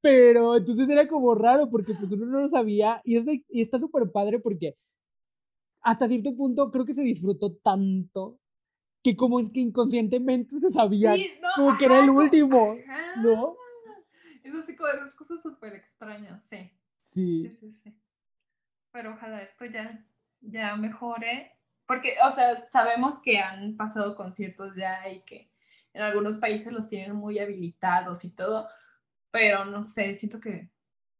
Pero entonces era como raro porque pues uno no lo sabía y, es de- y está súper padre porque hasta cierto punto creo que se disfrutó tanto que como es que inconscientemente se sabía Sí, no, como que era ajá, el último, ajá. ¿no? Es así como esas cosas súper extrañas, sí. Sí. Sí, sí, sí. Pero ojalá esto ya, ya mejore. Porque, o sea, sabemos que han pasado conciertos ya y que en algunos países los tienen muy habilitados y todo. Pero no sé, siento que,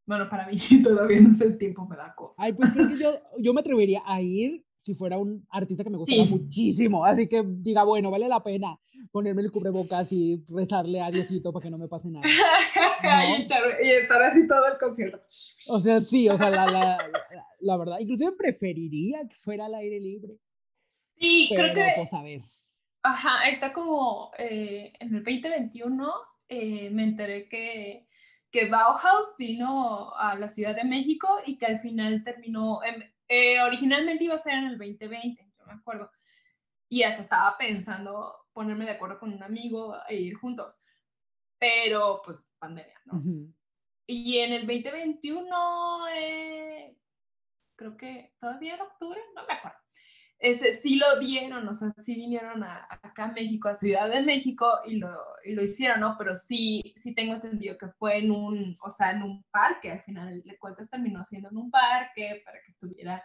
bueno, para mí todavía no sé el tiempo, me da cosa. Ay, pues creo que yo, yo me atrevería a ir si fuera un artista que me gustara Sí. muchísimo. Así que diga, bueno, vale la pena ponerme el cubrebocas y rezarle a Diosito para que no me pase nada. y, echar- y estar así todo el concierto. O sea, sí, o sea, la, la, la, la verdad, inclusive preferiría que fuera al aire libre. Sí, Pero, creo que pues a ver. Ajá, está como eh, en el 2021 eh, me enteré que, que Bauhaus vino a la Ciudad de México y que al final terminó, en- eh, originalmente iba a ser en el 2020, yo me acuerdo, y hasta estaba pensando ponerme de acuerdo con un amigo e ir juntos, pero pues pandemia, ¿no? Ujú. Y en el 2021, eh, creo que todavía en octubre, no me acuerdo. Este, sí lo dieron, o sea, sí vinieron a, acá a México, a Ciudad de México y lo, y lo hicieron, ¿no? Pero sí, sí tengo entendido que fue en un, o sea, en un parque, al final de cuentas terminó siendo en un parque para que estuviera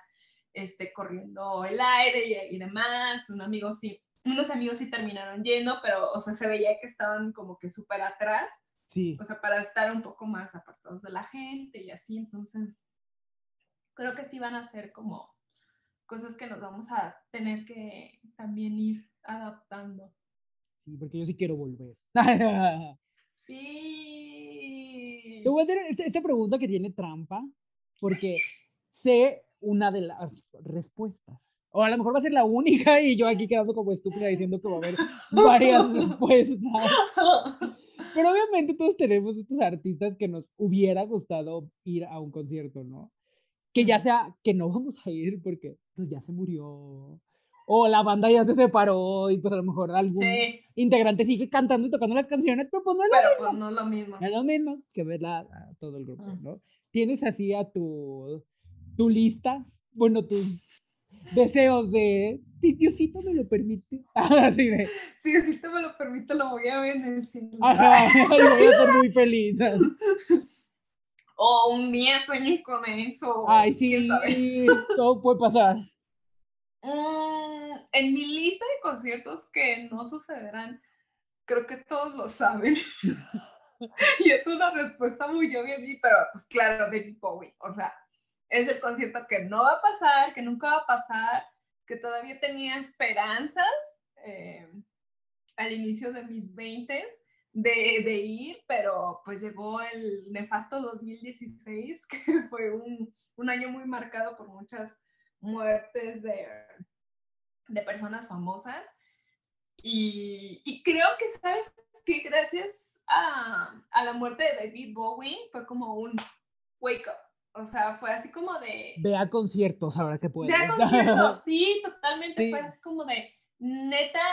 este, corriendo el aire y, y demás, un amigo sí, unos amigos sí terminaron yendo, pero, o sea, se veía que estaban como que súper atrás, Sí. o sea, para estar un poco más apartados de la gente y así, entonces, creo que sí van a ser como cosas que nos vamos a tener que también ir adaptando. Sí, porque yo sí quiero volver. Sí. Te voy a hacer esta, esta pregunta que tiene trampa, porque sé una de las respuestas. O a lo mejor va a ser la única y yo aquí quedando como estúpida diciendo que va a haber varias respuestas. Pero obviamente todos tenemos estos artistas que nos hubiera gustado ir a un concierto, ¿no? Que ya sea que no vamos a ir porque pues ya se murió. O la banda ya se separó y pues a lo mejor algún Sí, integrante sigue cantando y tocando las canciones, pero pues no es lo pero pues no es lo mismo. es lo mismo que ver a, a todo el grupo. ¿no? Tienes así a tu, tu lista, bueno, tus deseos de, si Diosito me lo permite. Así de, Sí, si te me lo permite, lo voy a ver en el cine. ajá, lo voy a hacer muy feliz. O un día sueñen con eso. Ay, sí, sabe. todo puede pasar. Mm, en mi lista de conciertos que no sucederán, creo que todos lo saben. y es una respuesta muy obvia a mí, pero pues claro, David Bowie. O sea, es el concierto que no va a pasar, que nunca va a pasar, que todavía tenía esperanzas eh, al inicio de mis 20 de, de ir, pero pues llegó el nefasto 2016, que fue un, un año muy marcado por muchas muertes de, de personas famosas. Y, y creo que, ¿sabes? Que gracias a, a, la muerte de David Bowie fue como un wake up. O sea, fue así como de... Ve a conciertos ahora que puedes. Ve a conciertos, sí, totalmente. Sí. Fue así como de, neta,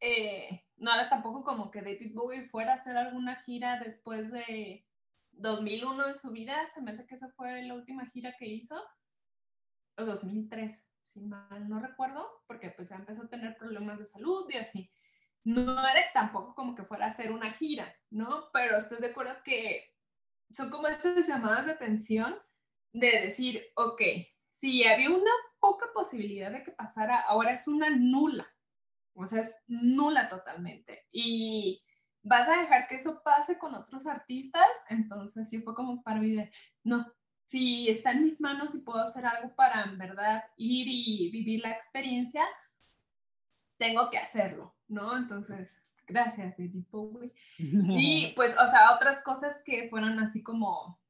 eh, no era tampoco como que David Bowie fuera a hacer alguna gira después de 2001 en su vida. Se me hace que esa fue la última gira que hizo o 2003, si mal no recuerdo, porque pues ya empezó a tener problemas de salud y así. No era tampoco como que fuera a hacer una gira, ¿no? Pero estás de acuerdo que son como estas llamadas de atención de decir, ok, si había una poca posibilidad de que pasara, ahora es una nula, o sea, es nula totalmente. Y vas a dejar que eso pase con otros artistas, entonces sí fue como para mí de, no, si está en mis manos y puedo hacer algo para en verdad ir y vivir la experiencia, tengo que hacerlo, ¿no? Entonces, gracias, David Bowie. Y pues, o sea, otras cosas que fueron así como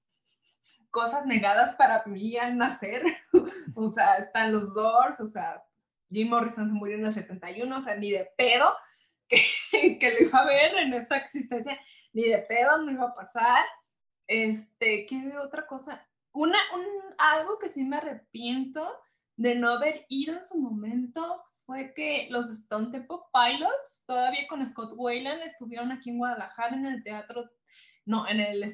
cosas negadas para mí al nacer, o sea, están los Doors, o sea, Jim Morrison se murió en el 71, o sea, ni de pedo que, que lo iba a ver en esta existencia, ni de pedo no iba a pasar. Este, ¿qué otra cosa? Una, un, algo que sí me arrepiento de no haber ido en su momento fue que los Stone Temple Pilots, todavía con Scott Wayland, estuvieron aquí en Guadalajara en el teatro, no, en el,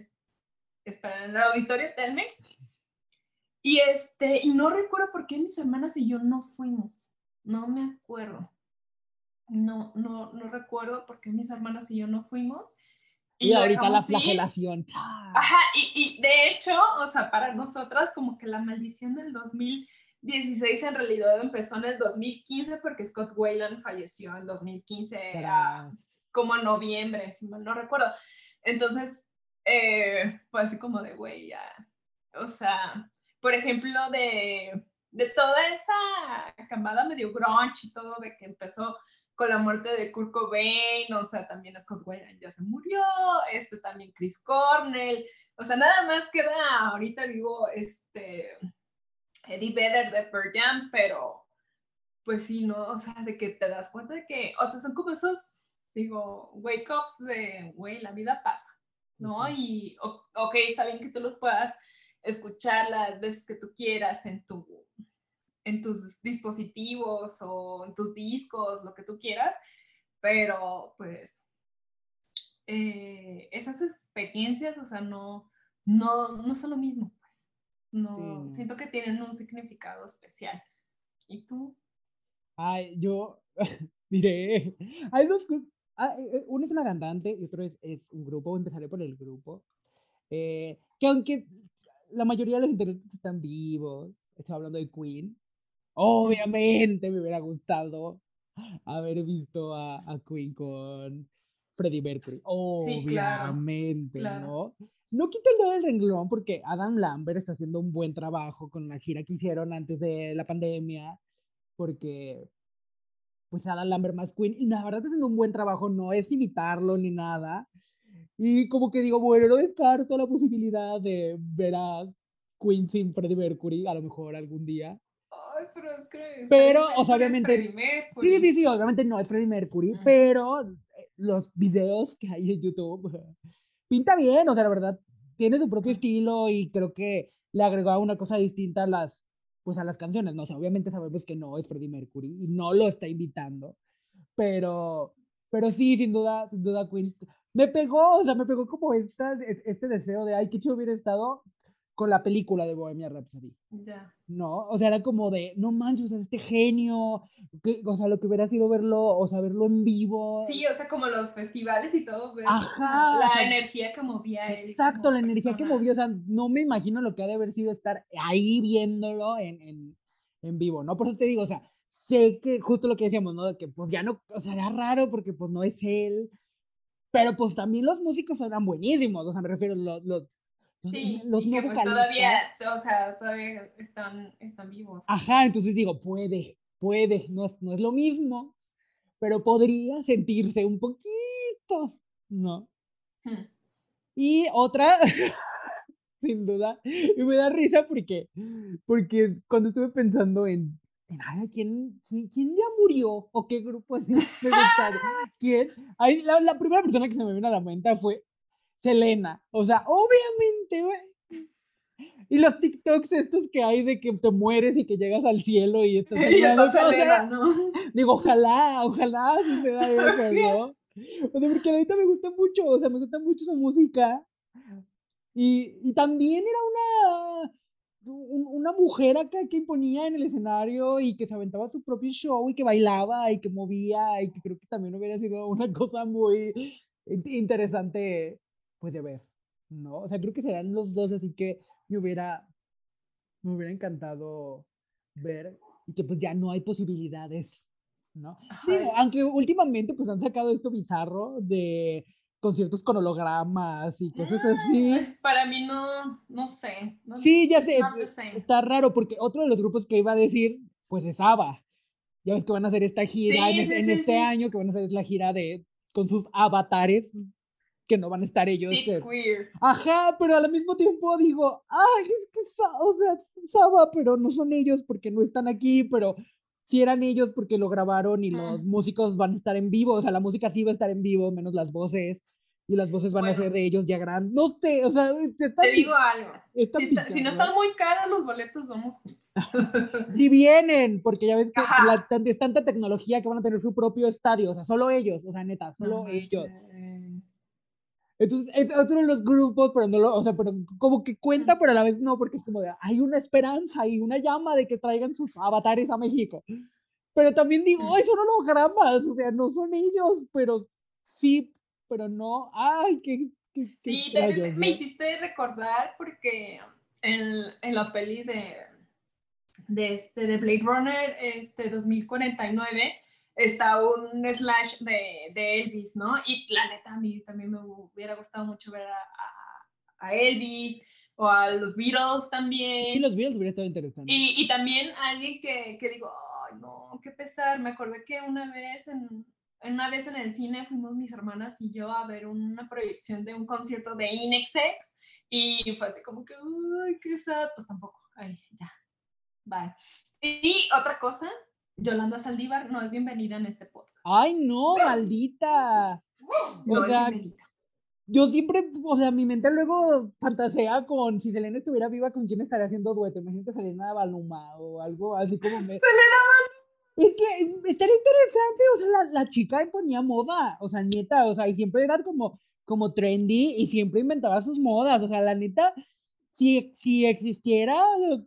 espera, en el auditorio Telmex. Y, este, y no recuerdo por qué mis hermanas y yo no fuimos, no me acuerdo. No, no, no recuerdo por qué mis hermanas y yo no fuimos. Y, y ahorita la flagelación. Ir. Ajá, y, y de hecho, o sea, para nosotras como que la maldición del 2016 en realidad empezó en el 2015 porque Scott Wayland falleció en 2015, a, como en noviembre, si mal no recuerdo. Entonces, eh, fue así como de, güey, ya, o sea, por ejemplo, de, de toda esa camada medio grunge y todo, de que empezó con la muerte de Kurt Cobain, o sea, también Scott Wayland ya se murió, este también Chris Cornell, o sea, nada más queda ahorita vivo este Eddie Vedder de Pearl Jam, pero pues sí, ¿no? O sea, de que te das cuenta de que, o sea, son como esos, digo, wake-ups de, güey, la vida pasa, ¿no? Sí. Y, ok, está bien que tú los puedas escuchar las veces que tú quieras en tu en tus dispositivos o en tus discos, lo que tú quieras, pero pues eh, esas experiencias, o sea, no, no, no son lo mismo, pues. No, sí. siento que tienen un significado especial. ¿Y tú? Ay, yo diré, hay dos, ah, eh, eh, uno es una cantante y otro es, es un grupo, empezaré por el grupo, eh, que aunque la mayoría de los intérpretes están vivos, estoy hablando de Queen, obviamente me hubiera gustado haber visto a, a Queen con Freddie Mercury, obviamente, ¿no? No quita el dedo del renglón porque Adam Lambert está haciendo un buen trabajo con la gira que hicieron antes de la pandemia, porque pues Adam Lambert más Queen, y la verdad está haciendo un buen trabajo, no es imitarlo ni nada, y como que digo, bueno, no descarto la posibilidad de ver a Queen sin Freddie Mercury, a lo mejor algún día. Pero es que. Pero, o sea, obviamente. Sí, sí, sí, obviamente no es Freddie Mercury, pero eh, los videos que hay en YouTube pinta bien, o sea, la verdad, tiene su propio estilo y creo que le agregó una cosa distinta a las, pues a las canciones, ¿no? O sea, obviamente sabemos que no es Freddie Mercury y no lo está invitando, pero, pero sí, sin duda, sin duda, Queen, me pegó, o sea, me pegó como esta, este deseo de, ay, qué chido hubiera estado con la película de Bohemia Rhapsody. Ya. ¿No? O sea, era como de, no manches, este genio, que, o sea, lo que hubiera sido verlo, o sea, verlo en vivo. Sí, o sea, como los festivales y todo, ves Ajá, la energía que movía él. Exacto, la energía que movía, o sea, no me imagino lo que ha de haber sido estar ahí viéndolo en, en, en vivo, ¿no? Por eso te digo, o sea, sé que justo lo que decíamos, ¿no? Que pues ya no, o sea, era raro porque pues no es él, pero pues también los músicos eran buenísimos, o sea, me refiero, los, los Sí, los y que pues todavía, o sea, todavía están, están vivos. Ajá, entonces digo, puede, puede, no es, no es lo mismo, pero podría sentirse un poquito, ¿no? Hmm. Y otra, sin duda, y me da risa porque, porque cuando estuve pensando en, en ¿quién, quién, ya murió? ¿O qué grupo así me gustaría? ¿Quién? Ahí, la, la primera persona que se me vino a la mente fue Selena. O sea, obviamente, güey. Y los TikToks estos que hay de que te mueres y que llegas al cielo y estás Selena, ¿no? Digo, ojalá, ojalá suceda eso, ¿no? O sea, porque ahorita me gusta mucho, o sea, me gusta mucho su música. Y, y también era una, una mujer acá que imponía en el escenario y que se aventaba su propio show y que bailaba y que movía y que creo que también hubiera sido una cosa muy interesante pues de ver, ¿no? O sea, creo que serán los dos, así que me hubiera, me hubiera encantado ver y que pues ya no hay posibilidades, ¿no? aunque últimamente pues han sacado esto bizarro de conciertos con hologramas y cosas así. Ah, para mí no, no sé. sí, ya sé, está raro porque otro de los grupos que iba a decir, pues es ABBA. Ya ves que van a hacer esta gira en, este año, que van a hacer la gira de con sus avatares que no van a estar ellos. It's weird. Ajá, pero al mismo tiempo digo, ay, es que, o sea, Saba, pero no son ellos porque no están aquí, pero si eran ellos porque lo grabaron y los músicos van a estar en vivo, o sea, la música sí va a estar en vivo, menos las voces. Y las voces van a ser de ellos ya grandes. No sé, o sea, te digo algo. si, no están muy caros los boletos, vamos juntos. si vienen, porque ya ves que la, es tanta tecnología que van a tener su propio estadio, o sea, solo ellos, o sea, neta, solo ellos. Entonces, es otro de los grupos, pero no lo, o sea, pero como que cuenta, pero a la vez no, porque es como de, hay una esperanza y una llama de que traigan sus avatares a México. Pero también digo, ay, son hologramas, o sea, no son ellos, pero sí, pero no, ay, qué... sí, me hiciste recordar porque en, en la peli de, de, este, de Blade Runner este, 2049, está un slash de, de, Elvis, ¿no? Y la neta, a mí también me hubiera gustado mucho ver a, a, Elvis o a los Beatles también. Sí, los Beatles hubiera estado interesante. Y, y también alguien que, que, digo, ay, no, qué pesar. Me acordé que una vez en, una vez en el cine fuimos mis hermanas y yo a ver una proyección de un concierto de Inexex y fue así como que, uy, qué sad, pues tampoco, ay, ya, bye. Y otra cosa Yolanda Saldívar no es bienvenida en este podcast. Ay, no, maldita. No sea, yo siempre, o sea, mi mente luego fantasea con si Selena estuviera viva, ¿con quién estaría haciendo dueto? Imagínate Selena Baluma o algo así como me... Selena Es que estaría interesante, o sea, la, la chica imponía moda, o sea, neta, o sea, y siempre era como, como trendy y siempre inventaba sus modas, o sea, la neta, si, si existiera,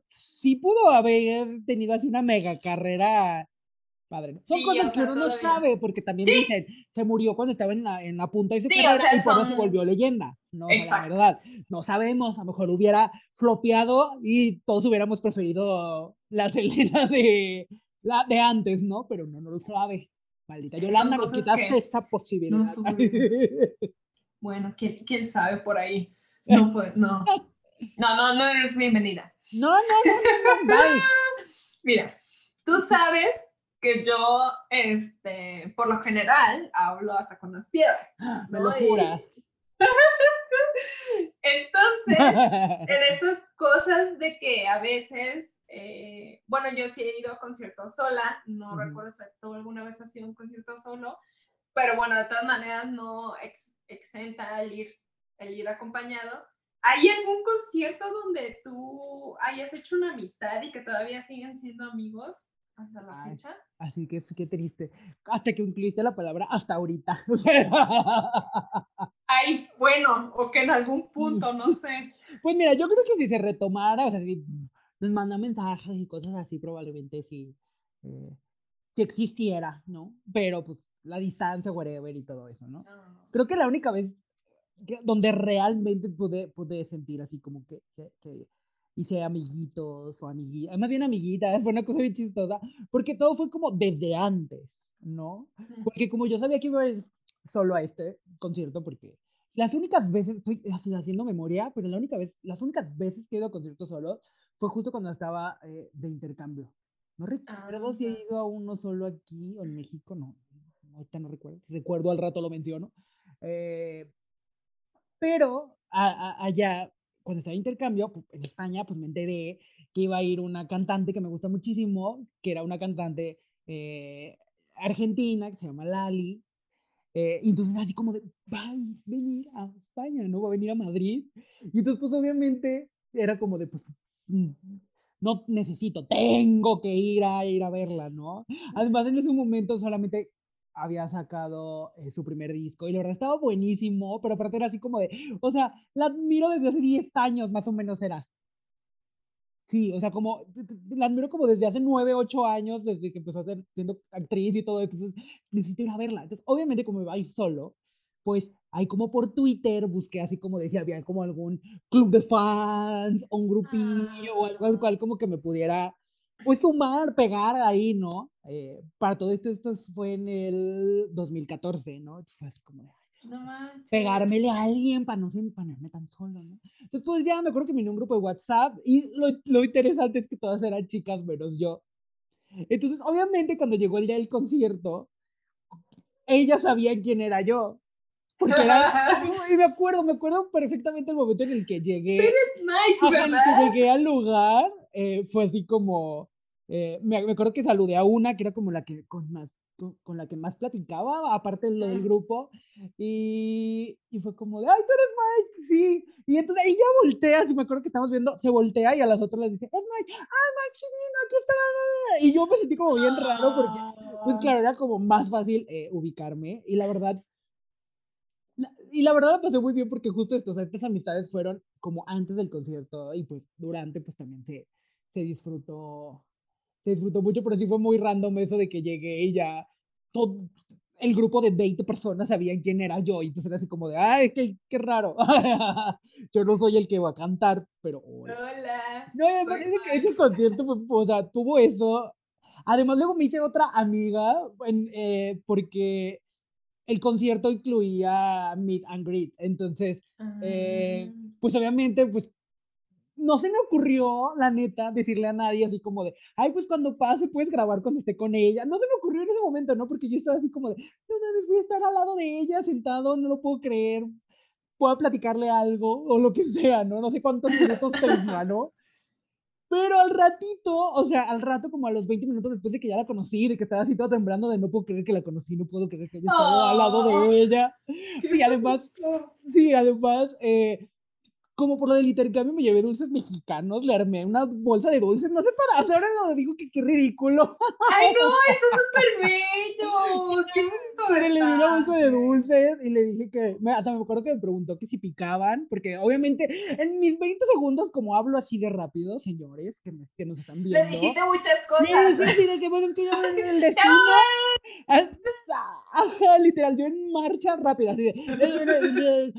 sí pudo haber tenido así una mega carrera padre. ¿no? Son Sí, cosas o que sea, uno no sabe, porque también Sí. dicen, se murió cuando estaba en la, en la punta de su Sí, o carrera sea, y eso se son- volvió leyenda. No, O sea, la Exacto. verdad, no sabemos, a lo mejor hubiera flopeado y todos hubiéramos preferido la Selena de, la, de antes, ¿no? Pero no, no lo sabe. Maldita Son Yolanda, nos quitaste esa posibilidad. no. Bueno, ¿quién, quién sabe por ahí? No, pues, no. No, no, no eres bienvenida. no, no, no, no, no, bye. Mira, tú sabes que yo, este, por lo general, hablo hasta con las piedras. Me lo juras. Entonces, en estas cosas de que a veces, eh, bueno, yo sí he ido a conciertos sola, no Ujú. recuerdo si tú alguna vez has ido a un concierto solo, pero bueno, de todas maneras no ex- exenta el ir, el ir acompañado. ¿Hay algún concierto donde tú hayas hecho una amistad y que todavía siguen siendo amigos hasta la Ay. fecha? Así que qué triste. Hasta que incluiste la palabra hasta ahorita. Ay, bueno, o que en algún punto, no sé. Pues mira, yo creo que si se retomara, o sea, si nos manda mensajes y cosas así, probablemente sí, eh, existiera, ¿no? Pero pues la distancia, whatever y todo eso, ¿no? No. Creo que la única vez donde realmente pude, pude sentir así como que, que, que hice amiguitos o amiguitas, más bien amiguitas, fue una cosa bien chistosa, porque todo fue como desde antes, ¿no? Porque como yo sabía que iba a ir solo a este concierto, porque las únicas veces, estoy haciendo memoria, pero la única vez, las únicas veces que he ido a concierto solo fue justo cuando estaba eh, de intercambio. No recuerdo si he Ah. ido a uno solo aquí o en México, no, ahorita no recuerdo, recuerdo al rato lo menciono. Eh, pero a- a- allá, cuando estaba de intercambio, en España, pues me enteré que iba a ir una cantante que me gusta muchísimo, que era una cantante eh, argentina que se llama Lali. eh, y entonces así como de, va a venir a España, ¿no? Va a venir a Madrid. Y entonces pues obviamente era como de, pues, mm, no necesito, tengo que ir a ir a verla, ¿no? Además en ese momento solamente había sacado eh, su primer disco y la verdad estaba buenísimo, pero aparte era así como de, o sea, la admiro desde hace 10 años más o menos era. Sí, o sea, como la admiro como desde hace 9, 8 años, desde que empezó a ser siendo actriz y todo entonces necesito ir a verla. Entonces, obviamente como iba a ir solo, pues ahí como por Twitter busqué así como decía, había como algún club de fans o un grupillo o algo al cual como que me pudiera pues sumar, pegar ahí, ¿no? Eh, para todo esto, esto fue en el 2014, ¿no? Entonces como No manches. pegármele a alguien para no irme tan solo, ¿no? Entonces, pues ya me acuerdo que me un grupo de WhatsApp y lo, lo interesante es que todas eran chicas menos yo. Entonces, obviamente, cuando llegó el día del concierto, ellas sabían quién era yo. Porque era, y me acuerdo, me acuerdo perfectamente el momento en el que llegué. En el que llegué al lugar, eh, fue así como, eh, me, me acuerdo que saludé a una que era como la que con más, con, con la que más platicaba, aparte de lo del grupo, y, y fue como de, ay, tú eres Mike, sí, y entonces ella voltea, así me acuerdo que estamos viendo, se voltea y a las otras les dice, es Mike, ah, Mike, sí, vino, aquí está, y yo me sentí como bien raro porque, pues Ah. claro, era como más fácil eh, ubicarme, y la verdad, la- y la verdad me pasó muy bien porque justo esto, o sea, estas amistades fueron como antes del concierto y pues durante pues también se, se disfrutó, se disfrutó mucho, pero sí fue muy random eso de que llegué y ya todo el grupo de 20 personas sabían quién era yo y entonces era así como de, ay, qué, qué raro. yo no soy el que va a cantar, pero hola. Hola. No, que ese concierto fue, o sea, tuvo eso. Además, luego me hice otra amiga en, eh, porque el concierto incluía meet and greet. Entonces, eh, Ah. pues obviamente, pues no se me ocurrió, la neta, decirle a nadie así como de, ay, pues cuando pase puedes grabar cuando esté con ella. No se me ocurrió en ese momento, ¿no? Porque yo estaba así como de, no mames, voy a estar al lado de ella sentado, no lo puedo creer. Puedo platicarle algo o lo que sea, ¿no? No sé cuántos minutos tenga, ¿no? Pero al ratito, o sea, al rato, como a los 20 minutos después de que ya la conocí, de que estaba así toda temblando, de no puedo creer que la conocí, no puedo creer que haya estado al lado de ella. Sí, además, sí, además, eh, como por lo del intercambio me llevé dulces mexicanos, le armé una bolsa de dulces, no sé para hacer, ahora lo digo que qué ridículo. Ay, no, esto es súper bello. Qué bonito. le di una bolsa de dulces y le dije que, me, hasta me acuerdo que me preguntó que si picaban, porque obviamente en mis 20 segundos, como hablo así de rápido, señores, que, me, que nos están viendo. Le dijiste muchas cosas. Sí, sí, de que pues es que yo el destino. Ajá, literal, yo en marcha rápida, así de, eh,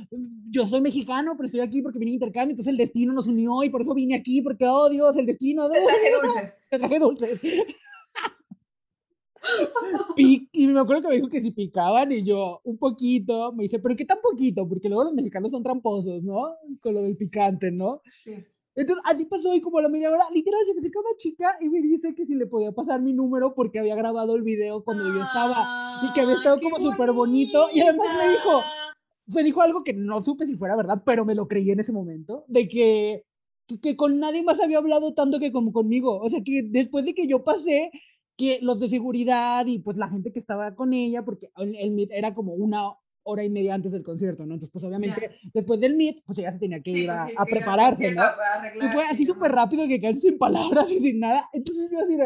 yo soy mexicano, pero estoy aquí porque vine a intercambio, entonces el destino nos unió y por eso vine aquí, porque, oh Dios, el destino. De... Te traje dulces. Te traje dulces. y me acuerdo que me dijo que si picaban y yo un poquito, me dice, pero ¿qué tan poquito? Porque luego los mexicanos son tramposos, ¿no? Con lo del picante, ¿no? Sí. Entonces, así pasó y como a la media hora, literal, yo me acerqué a una chica y me dice que si le podía pasar mi número porque había grabado el video cuando yo estaba y que había estado como súper bonito. Y además me dijo, me dijo algo que no supe si fuera verdad, pero me lo creí en ese momento, de que, que, con nadie más había hablado tanto que como conmigo. O sea, que después de que yo pasé, que los de seguridad y pues la gente que estaba con ella, porque el, el era como una hora y media antes del concierto, ¿no? Entonces, pues obviamente, después del meet, pues ella se tenía que ir pues, a, prepararse, ¿no? y fue así súper rápido que casi sin palabras y sin nada. Entonces yo así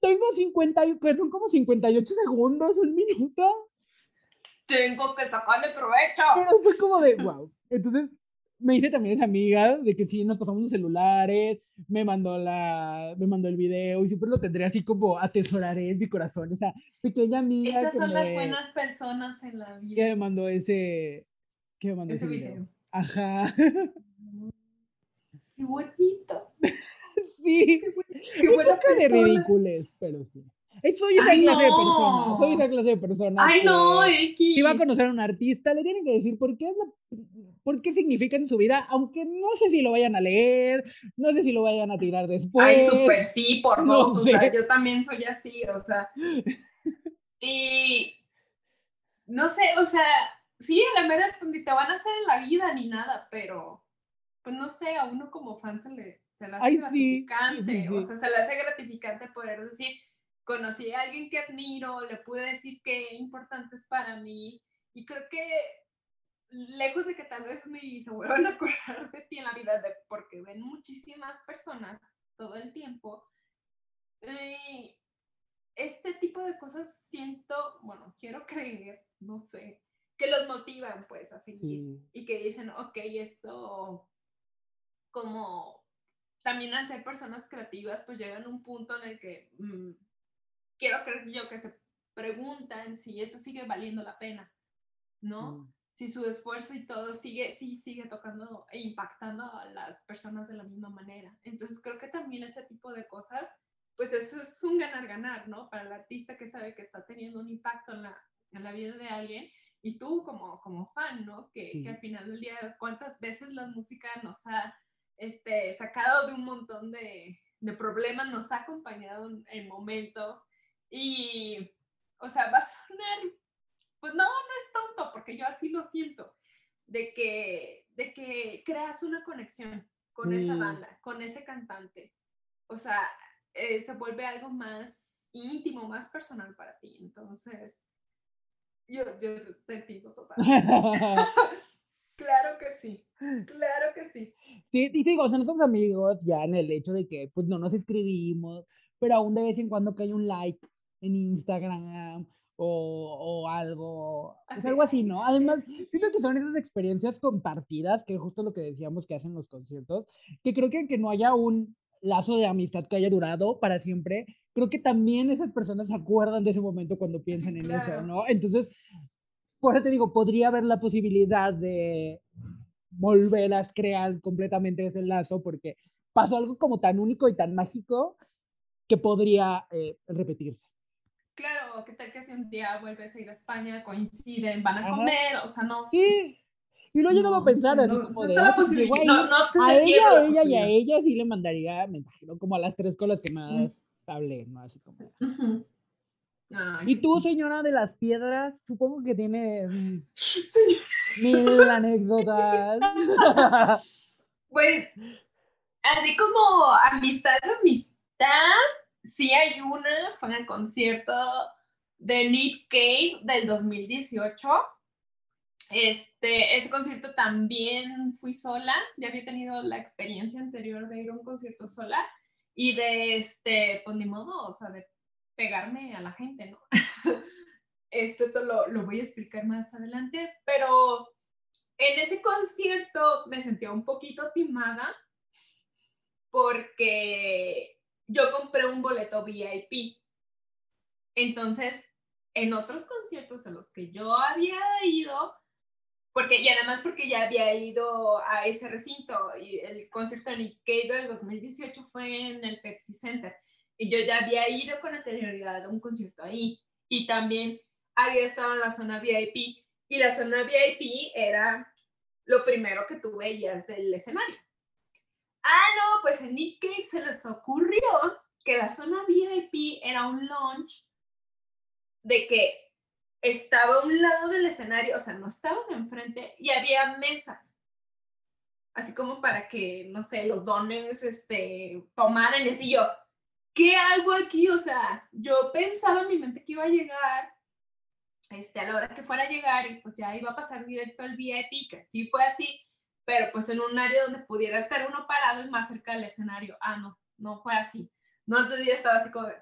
tengo 50, son como 58 segundos, un minuto. Tengo que sacarle provecho. Pero fue como de, wow. Entonces, me hice también esa amiga de que sí nos pasamos los celulares, me mandó la, me mandó el video y siempre lo tendré así como atesoraré en mi corazón, esa pequeña amiga. Esas son las buenas personas en la vida. Que me mandó ese, que me mandó ese, video. Ajá. Qué bonito. sí. Qué, buena de ridículos, pero sí. Soy esa clase de persona. Soy esa clase de persona. Ay, no, X. Si va a conocer a un artista, le tienen que decir por qué, es por qué significa en su vida, aunque no sé si lo vayan a leer, no sé si lo vayan a tirar después. Ay, súper sí, por dos. O sea, yo también soy así, o sea. Y. No sé, o sea, sí, a la mera pues, ni te van a hacer en la vida ni nada, pero. Pues no sé, a uno como fan se le, se le hace gratificante. O sea, se le hace gratificante poder decir conocí a alguien que admiro, le pude decir qué importante es para mí y creo que lejos de que tal vez me se vuelvan a acordar de ti en la vida, de, porque ven muchísimas personas todo el tiempo, eh, este tipo de cosas siento, bueno, quiero creer, no sé, que los motivan pues a seguir y que dicen, ok, esto como también al ser personas creativas, pues llegan a un punto en el que mm, quiero creer yo que se preguntan si esto sigue valiendo la pena, ¿no? Mm. Si su esfuerzo y todo sigue, sí, sigue tocando e impactando a las personas de la misma manera. Entonces creo que también este tipo de cosas, pues eso es un ganar-ganar, ¿no? Para el artista que sabe que está teniendo un impacto en la, en la vida de alguien y tú como, como fan, ¿no? Que, que, al final del día, ¿cuántas veces la música nos ha este, sacado de un montón de, de problemas, nos ha acompañado en momentos y, o sea, va a sonar, pues no, no es tonto, porque yo así lo siento, de que, de que creas una conexión con esa banda, con ese cantante. O sea, eh, se vuelve algo más íntimo, más personal para ti. Entonces, yo, yo te entiendo total. claro que sí, claro que sí. Sí, y digo, o sea, no somos amigos ya en el hecho de que pues no nos escribimos, pero aún de vez en cuando que hay un like en Instagram o, o algo, es algo así, ¿no? Además, siento que son esas experiencias compartidas, que es justo lo que decíamos que hacen los conciertos, que creo que aunque no haya un lazo de amistad que haya durado para siempre, creo que también esas personas se acuerdan de ese momento cuando piensan en eso, ¿no? Entonces, por eso te digo, podría haber la posibilidad de volver a crear completamente ese lazo, porque pasó algo como tan único y tan mágico que podría eh, repetirse. Claro, ¿qué tal que si un día vuelves a ir a España, coinciden, van a comer? O sea, no. Sí. Y lo he llegado a pensar, así como de, la posibilidad. No, no sé a ella, a ella y a ella sí le mandaría mensaje, como a las tres con las que más hablé, ¿no? Así como. y tú, señora de las piedras, supongo que tienes mil anécdotas. pues, así como amistad, amistad, sí hay una, fue en el concierto de Nick Cave del 2018. este, ese concierto también fui sola, ya había tenido la experiencia anterior de ir a un concierto sola y de, este, pues ni modo, o sea, de pegarme a la gente, ¿no? esto, esto lo, lo voy a explicar más adelante, pero en ese concierto me sentía un poquito timada porque yo compré un boleto VIP. Entonces, en otros conciertos a los que yo había ido, porque y además porque ya había ido a ese recinto y el concierto de Nick Cave del 2018 fue en el Pepsi Center y yo ya había ido con anterioridad a un concierto ahí y también había estado en la zona VIP y la zona VIP era lo primero que tú veías del escenario. Ah, no, pues en Nick Cave se les ocurrió que la zona VIP era un launch de que estaba a un lado del escenario, o sea, no estabas enfrente y había mesas. Así como para que, no sé, los dones este, tomaran y yo, ¿qué hago aquí? O sea, yo pensaba en mi mente que iba a llegar este, a la hora que fuera a llegar y pues ya iba a pasar directo al VIP, que sí fue así, pero pues en un área donde pudiera estar uno parado y más cerca del escenario. Ah, no, no fue así. No, entonces ya estaba así como de...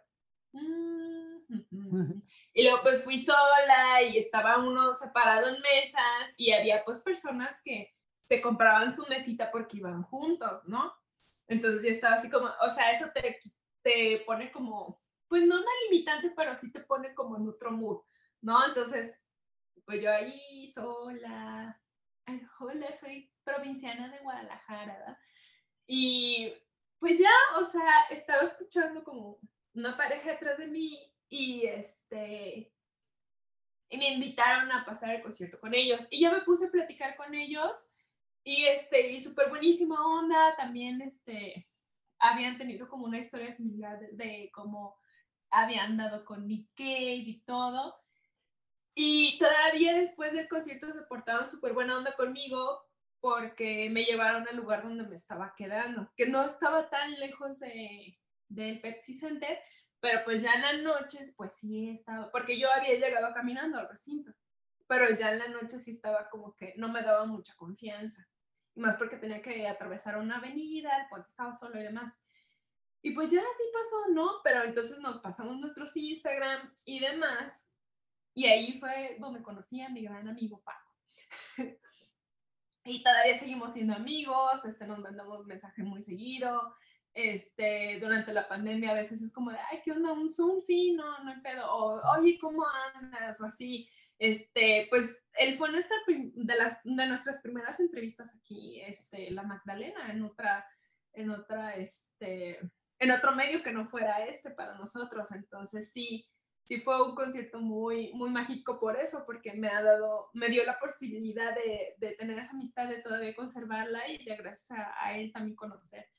Mm, y luego pues fui sola y estaba uno separado en mesas y había pues personas que se compraban su mesita porque iban juntos, ¿no? Entonces ya estaba así como, o sea, eso te, te pone como, pues no una limitante, pero sí te pone como en otro mood ¿no? Entonces, pues yo ahí sola, hola, soy provinciana de Guadalajara, ¿verdad? Y pues ya, o sea, estaba escuchando como una pareja detrás de mí y este, y me invitaron a pasar el concierto con ellos y ya me puse a platicar con ellos y este, y súper buenísima onda, también este, habían tenido como una historia similar de, de cómo habían dado con Nick Cave y todo. Y todavía después del concierto se portaron súper buena onda conmigo porque me llevaron al lugar donde me estaba quedando, que no estaba tan lejos de, del Pepsi Center, pero pues ya en las noches, pues sí estaba, porque yo había llegado caminando al recinto, pero ya en la noche sí estaba como que no me daba mucha confianza, más porque tenía que atravesar una avenida, el puente estaba solo y demás. Y pues ya así pasó, ¿no? Pero entonces nos pasamos nuestros Instagram y demás, y ahí fue donde conocí a mi gran amigo Paco. y todavía seguimos siendo amigos, este, nos mandamos mensajes muy seguido. Este, durante la pandemia a veces es como de, ay, ¿qué onda? ¿Un Zoom? Sí, no, no hay pedo. O, oye, ¿cómo andas? O así. Este, pues él fue nuestra de, las, de nuestras primeras entrevistas aquí, este, la Magdalena, en otra, en otra, este, en otro medio que no fuera este para nosotros. Entonces sí, sí fue un concierto muy, muy mágico por eso, porque me ha dado, me dio la posibilidad de, de tener esa amistad, de todavía conservarla y de gracias a, él también conocer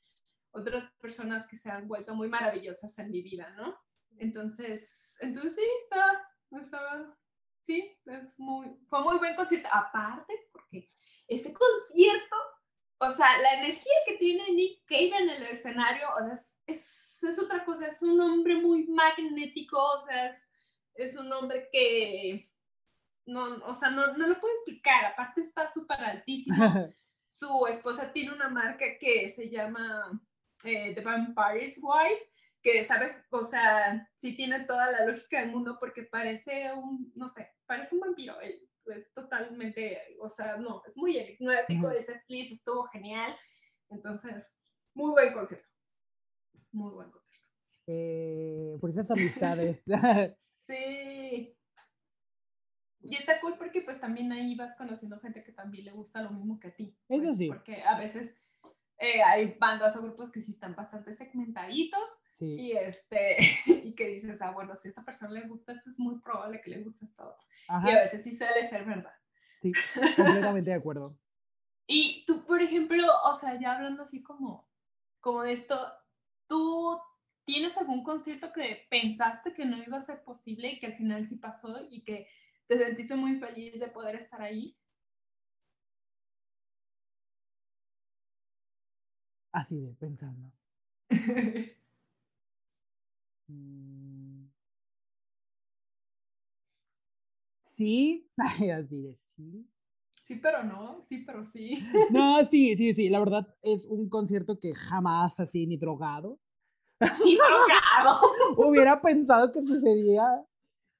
otras personas que se han vuelto muy maravillosas en mi vida, ¿no? Entonces, entonces sí, está, está, sí, es muy, fue muy buen concierto. Aparte, porque este concierto o sea, la energía que tiene Nick Cave en el escenario, o sea, es, es, otra cosa, es un hombre muy magnético, o sea, es, es un hombre que, no, o sea, no, no lo puedo explicar, aparte está súper altísimo. Su esposa tiene una marca que se llama eh, The Vampire's Wife, que, ¿sabes? O sea, sí tiene toda la lógica del mundo porque parece un, no sé, parece un vampiro. Él es totalmente, o sea, no, es muy enigmático, ese please estuvo genial. Entonces, muy buen concierto. Muy buen concierto. Eh, por esas amistades. sí. Y está cool porque pues también ahí vas conociendo gente que también le gusta lo mismo que a ti. Eso pues, sí. Porque a veces eh, hay bandas o grupos que sí están bastante segmentaditos y, este, y que dices, ah, bueno, si a esta persona le gusta esto, es muy probable que le guste esto otro. Y a veces sí suele ser verdad. Sí, completamente de acuerdo. Y tú, por ejemplo, o sea, ya hablando así como, como de esto, ¿tú tienes algún concierto que pensaste que no iba a ser posible y que al final sí pasó y que te sentiste muy feliz de poder estar ahí? Así de pensando. Mm. Sí, así de sí. Sí, pero no, sí, pero sí. No, sí, sí, sí, la verdad es un concierto que jamás así ni drogado. Ni drogado. Hubiera pensado que sucedía,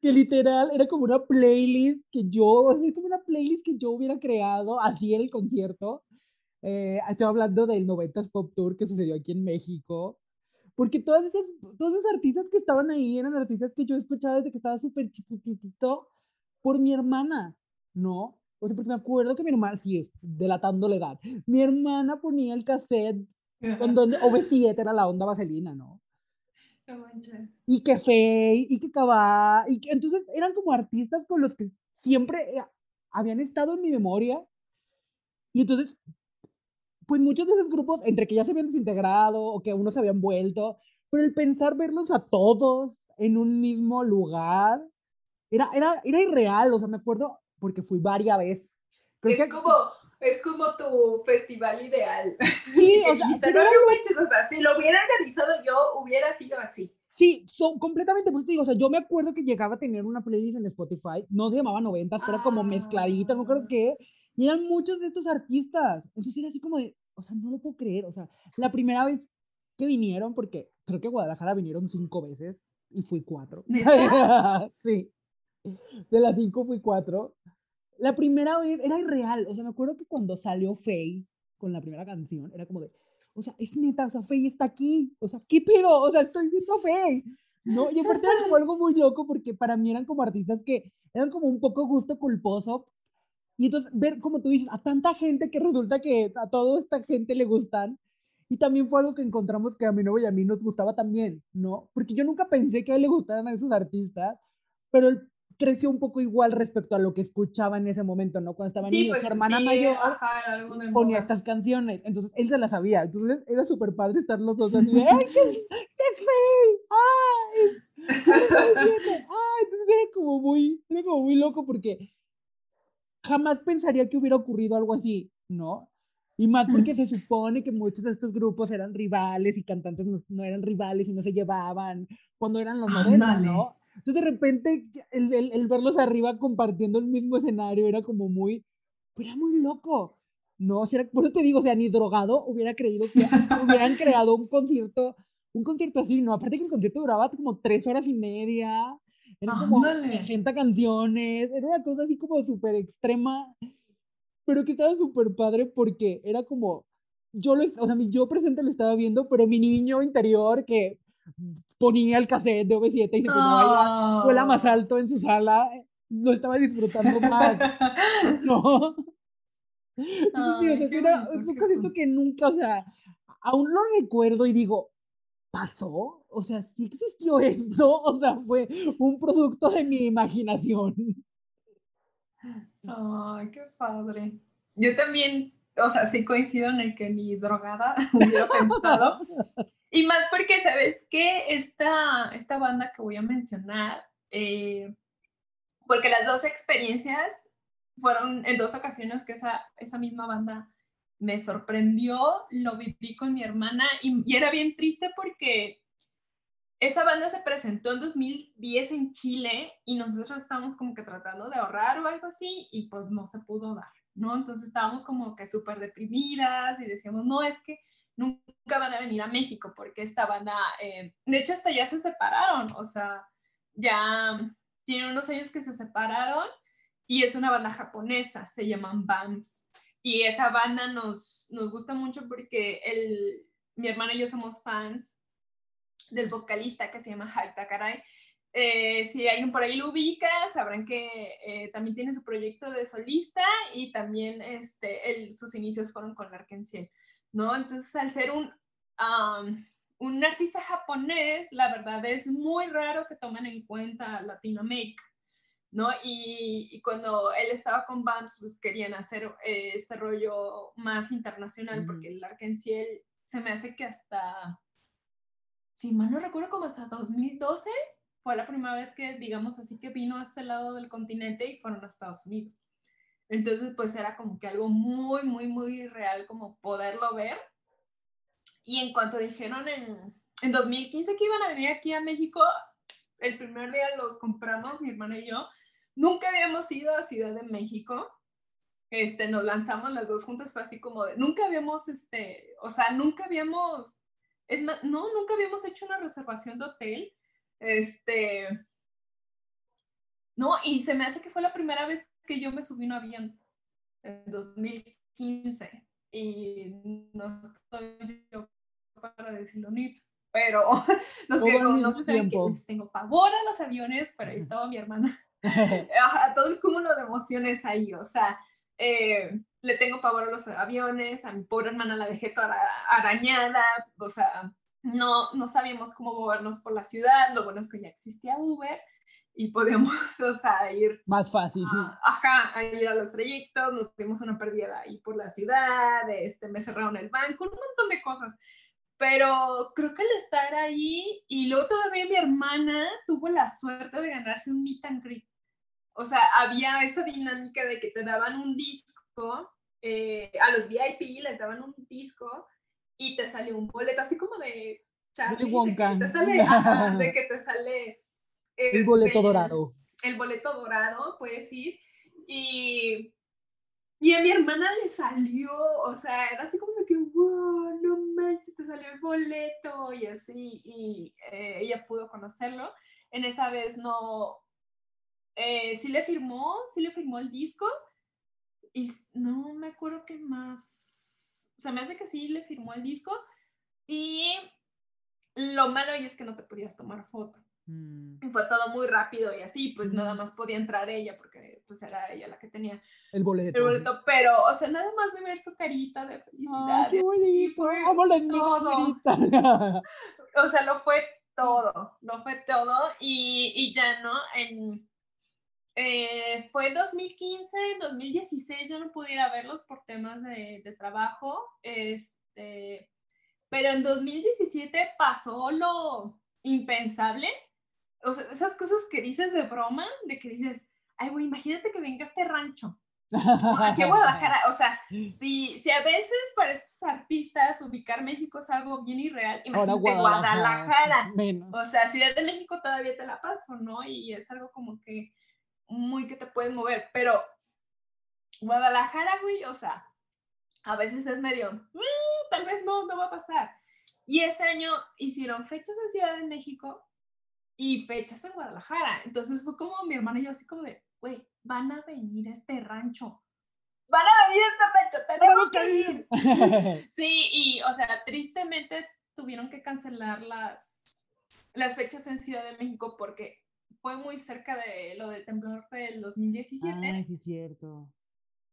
que literal era como una playlist que yo, así como una playlist que yo hubiera creado así en el concierto. Eh, estoy hablando del 90s Pop Tour que sucedió aquí en México. Porque todos esos, todos esos artistas que estaban ahí eran artistas que yo escuchaba desde que estaba súper chiquitito por mi hermana, ¿no? O sea, porque me acuerdo que mi hermana, sí, delatando la edad, mi hermana ponía el cassette con donde OV7 era la onda vaselina, ¿no? Y que Faye, y que Cabá, y que, entonces eran como artistas con los que siempre eh, habían estado en mi memoria. Y entonces, pues muchos de esos grupos, entre que ya se habían desintegrado o que unos se habían vuelto, pero el pensar verlos a todos en un mismo lugar, era, era, era irreal, o sea, me acuerdo porque fui varias veces. Creo Es que- como, es como tu festival ideal. Sí, Que o sea, pero no manches, o sea, si lo hubiera organizado yo, hubiera sido así. Sí, son completamente, pues te digo, o sea, yo me acuerdo que llegaba a tener una playlist en Spotify, no se llamaba noventas, pero como mezcladita, no creo Ah. Y eran muchos de estos artistas, entonces era así como de, o sea, no lo puedo creer, o sea, la primera vez que vinieron, porque creo que a Guadalajara vinieron cinco veces, y fui cuatro. Sí, de las cinco fui cuatro. La primera vez era irreal, o sea, me acuerdo que cuando salió Faye con la primera canción, era como de, o sea, es neta, o sea, Faye está aquí, o sea, ¿qué pedo? O sea, estoy viendo a Faye, ¿no? Y aparte era como algo muy loco porque para mí eran como artistas que eran como un poco gusto culposo. Y entonces ver, como tú dices, a tanta gente que resulta que a toda esta gente le gustan. Y también fue algo que encontramos que a mi novio y a mí nos gustaba también, ¿no? Porque yo nunca pensé que a él le gustaran a esos artistas, pero él creció un poco igual respecto a lo que escuchaba en ese momento, ¿no? Cuando estaba Sí, niño, pues su hermana sí, mayor ajá, ponía moda. estas canciones, entonces él se las sabía, entonces era súper padre estar los dos así ¡ay, qué, qué feo! ¡Ay! ¡Ay! Entonces era como muy, era como muy loco porque jamás pensaría que hubiera ocurrido algo así, ¿no? Y más porque se supone que muchos de estos grupos eran rivales y cantantes no, no eran rivales y no se llevaban cuando eran los 90, Ándale. ¿no? Entonces de repente el, el- el verlos arriba compartiendo el mismo escenario era como muy, era muy loco. No, o sea, por eso te digo, o sea, ni drogado hubiera creído que hubieran creado un concierto, un concierto así, ¿no? Aparte que el concierto duraba como tres horas y media, eran como Ándale. 60 canciones, era una cosa así como súper extrema, pero que estaba súper padre porque era como, yo lo, o sea, mi yo presente lo estaba viendo, pero mi niño interior que ponía el cassette de OV7 y se ponía a bailar, vuela más Ah. alto en su sala, lo estaba disfrutando más, ¿no? Entonces, sí, o sea, Ay, era- bonito, es un concierto que nunca, o sea, aún lo recuerdo y digo, ¿pasó? O sea, sí existió esto, o sea, fue un producto de mi imaginación. Ay, qué padre. Yo también, o sea, sí coincido en el que ni drogada hubiera pensado. Y más porque, ¿sabes qué? Esta, esta banda que voy a mencionar, eh, porque las dos experiencias fueron en dos ocasiones que esa, esa misma banda me sorprendió, lo viví con mi hermana y, era bien triste porque esa banda se presentó en 2010 en Chile y nosotros estábamos como que tratando de ahorrar o algo así y pues no se pudo dar, ¿no? Entonces estábamos como que súper deprimidas y decíamos, no, es que nunca van a venir a México porque esta banda, eh, de hecho hasta ya se separaron, o sea, ya tienen unos años que se separaron y es una banda japonesa, se llaman BAMS. Y esa banda nos, nos gusta mucho porque el, mi hermana y yo somos fans del vocalista que se llama Hype Takarai. Eh, si alguien por ahí lo ubica, sabrán que eh, también tiene su proyecto de solista y también este, el, sus inicios fueron con Larkensiel, ¿no? Entonces, al ser un, um, un artista japonés, la verdad es muy raro que tomen en cuenta Latinoamérica. ¿No? Y, y, cuando él estaba con BAMS, pues querían hacer eh, este rollo más internacional, mm. porque el Arkenciel se me hace que hasta, si mal no recuerdo, como hasta 2012 fue la primera vez que, digamos así, que vino a este lado del continente y fueron a Estados Unidos. Entonces, pues era como que algo muy, muy, muy real, como poderlo ver. Y en cuanto dijeron en, en 2015 que iban a venir aquí a México, el primer día los compramos, mi hermana y yo. Nunca habíamos ido a Ciudad de México. este, nos lanzamos las dos juntas, fue así como de, nunca habíamos, este, o sea, nunca habíamos, es no, nunca habíamos hecho una reservación de hotel, este, no, y se me hace que fue la primera vez que yo me subí un avión, en 2015, y no estoy yo para decirlo ni, pero los que no, sé saben que tengo pavor a los aviones, pero ahí estaba mi hermana. a todo el cúmulo de emociones ahí, o sea, eh, le tengo pavor a los aviones, a mi pobre hermana la dejé toda arañada, o sea, no, no sabíamos cómo movernos por la ciudad, lo bueno es que ya existía Uber y podíamos, o sea, ir... Más fácil. ajá, a ir a los trayectos, nos tuvimos una pérdida ahí por la ciudad, este, me cerraron el banco, un montón de cosas. Pero creo que el estar ahí y luego todavía mi hermana tuvo la suerte de ganarse un meet and greet o sea, había esa dinámica de que te daban un disco, eh, a los VIP les daban un disco y te sale un boleto, así como de Charlie, de que te sale, de que te sale el boleto este, dorado. El boleto dorado, puedes ir. Y, y a mi hermana le salió, o sea, era así como de que, no manches, te salió el boleto y así, y eh, ella pudo conocerlo. En esa vez no, eh, sí le firmó, sí le firmó el disco y no me acuerdo qué más. O sea, me hace que sí le firmó el disco y lo malo es que no te podías tomar foto. Mm. Fue todo muy rápido y así, pues nada más podía entrar ella porque pues era ella la que tenía el boleto. El boleto, pero, o sea, nada más de ver su carita de felicidad. qué bonito, o sea, lo fue todo, lo fue todo y, y ya, ¿no? En, eh, fue en 2015, 2016 yo no pudiera verlos por temas de, de, trabajo, este, pero en 2017 pasó lo impensable, o sea, esas cosas que dices de broma, de que dices, ay, güey, imagínate que venga este rancho. Aquí a Guadalajara, o sea, si, si a veces para esos artistas ubicar México es algo bien irreal, imagínate Guadalajara, Guadalajara. o sea, Ciudad de México todavía te la paso, ¿no? Y es algo como que muy que te puedes mover, pero Guadalajara, güey, o sea, a veces es medio, mm, tal vez no, no va a pasar. Y ese año hicieron fechas en Ciudad de México y fechas en Guadalajara. Entonces fue como mi hermana y yo así como de, güey, van a venir a este rancho. Van a venir a este rancho, tenemos que ir. sí, y o sea, tristemente tuvieron que cancelar las, las fechas en Ciudad de México porque fue muy cerca de lo del temblor del 2017. Ah, sí, cierto.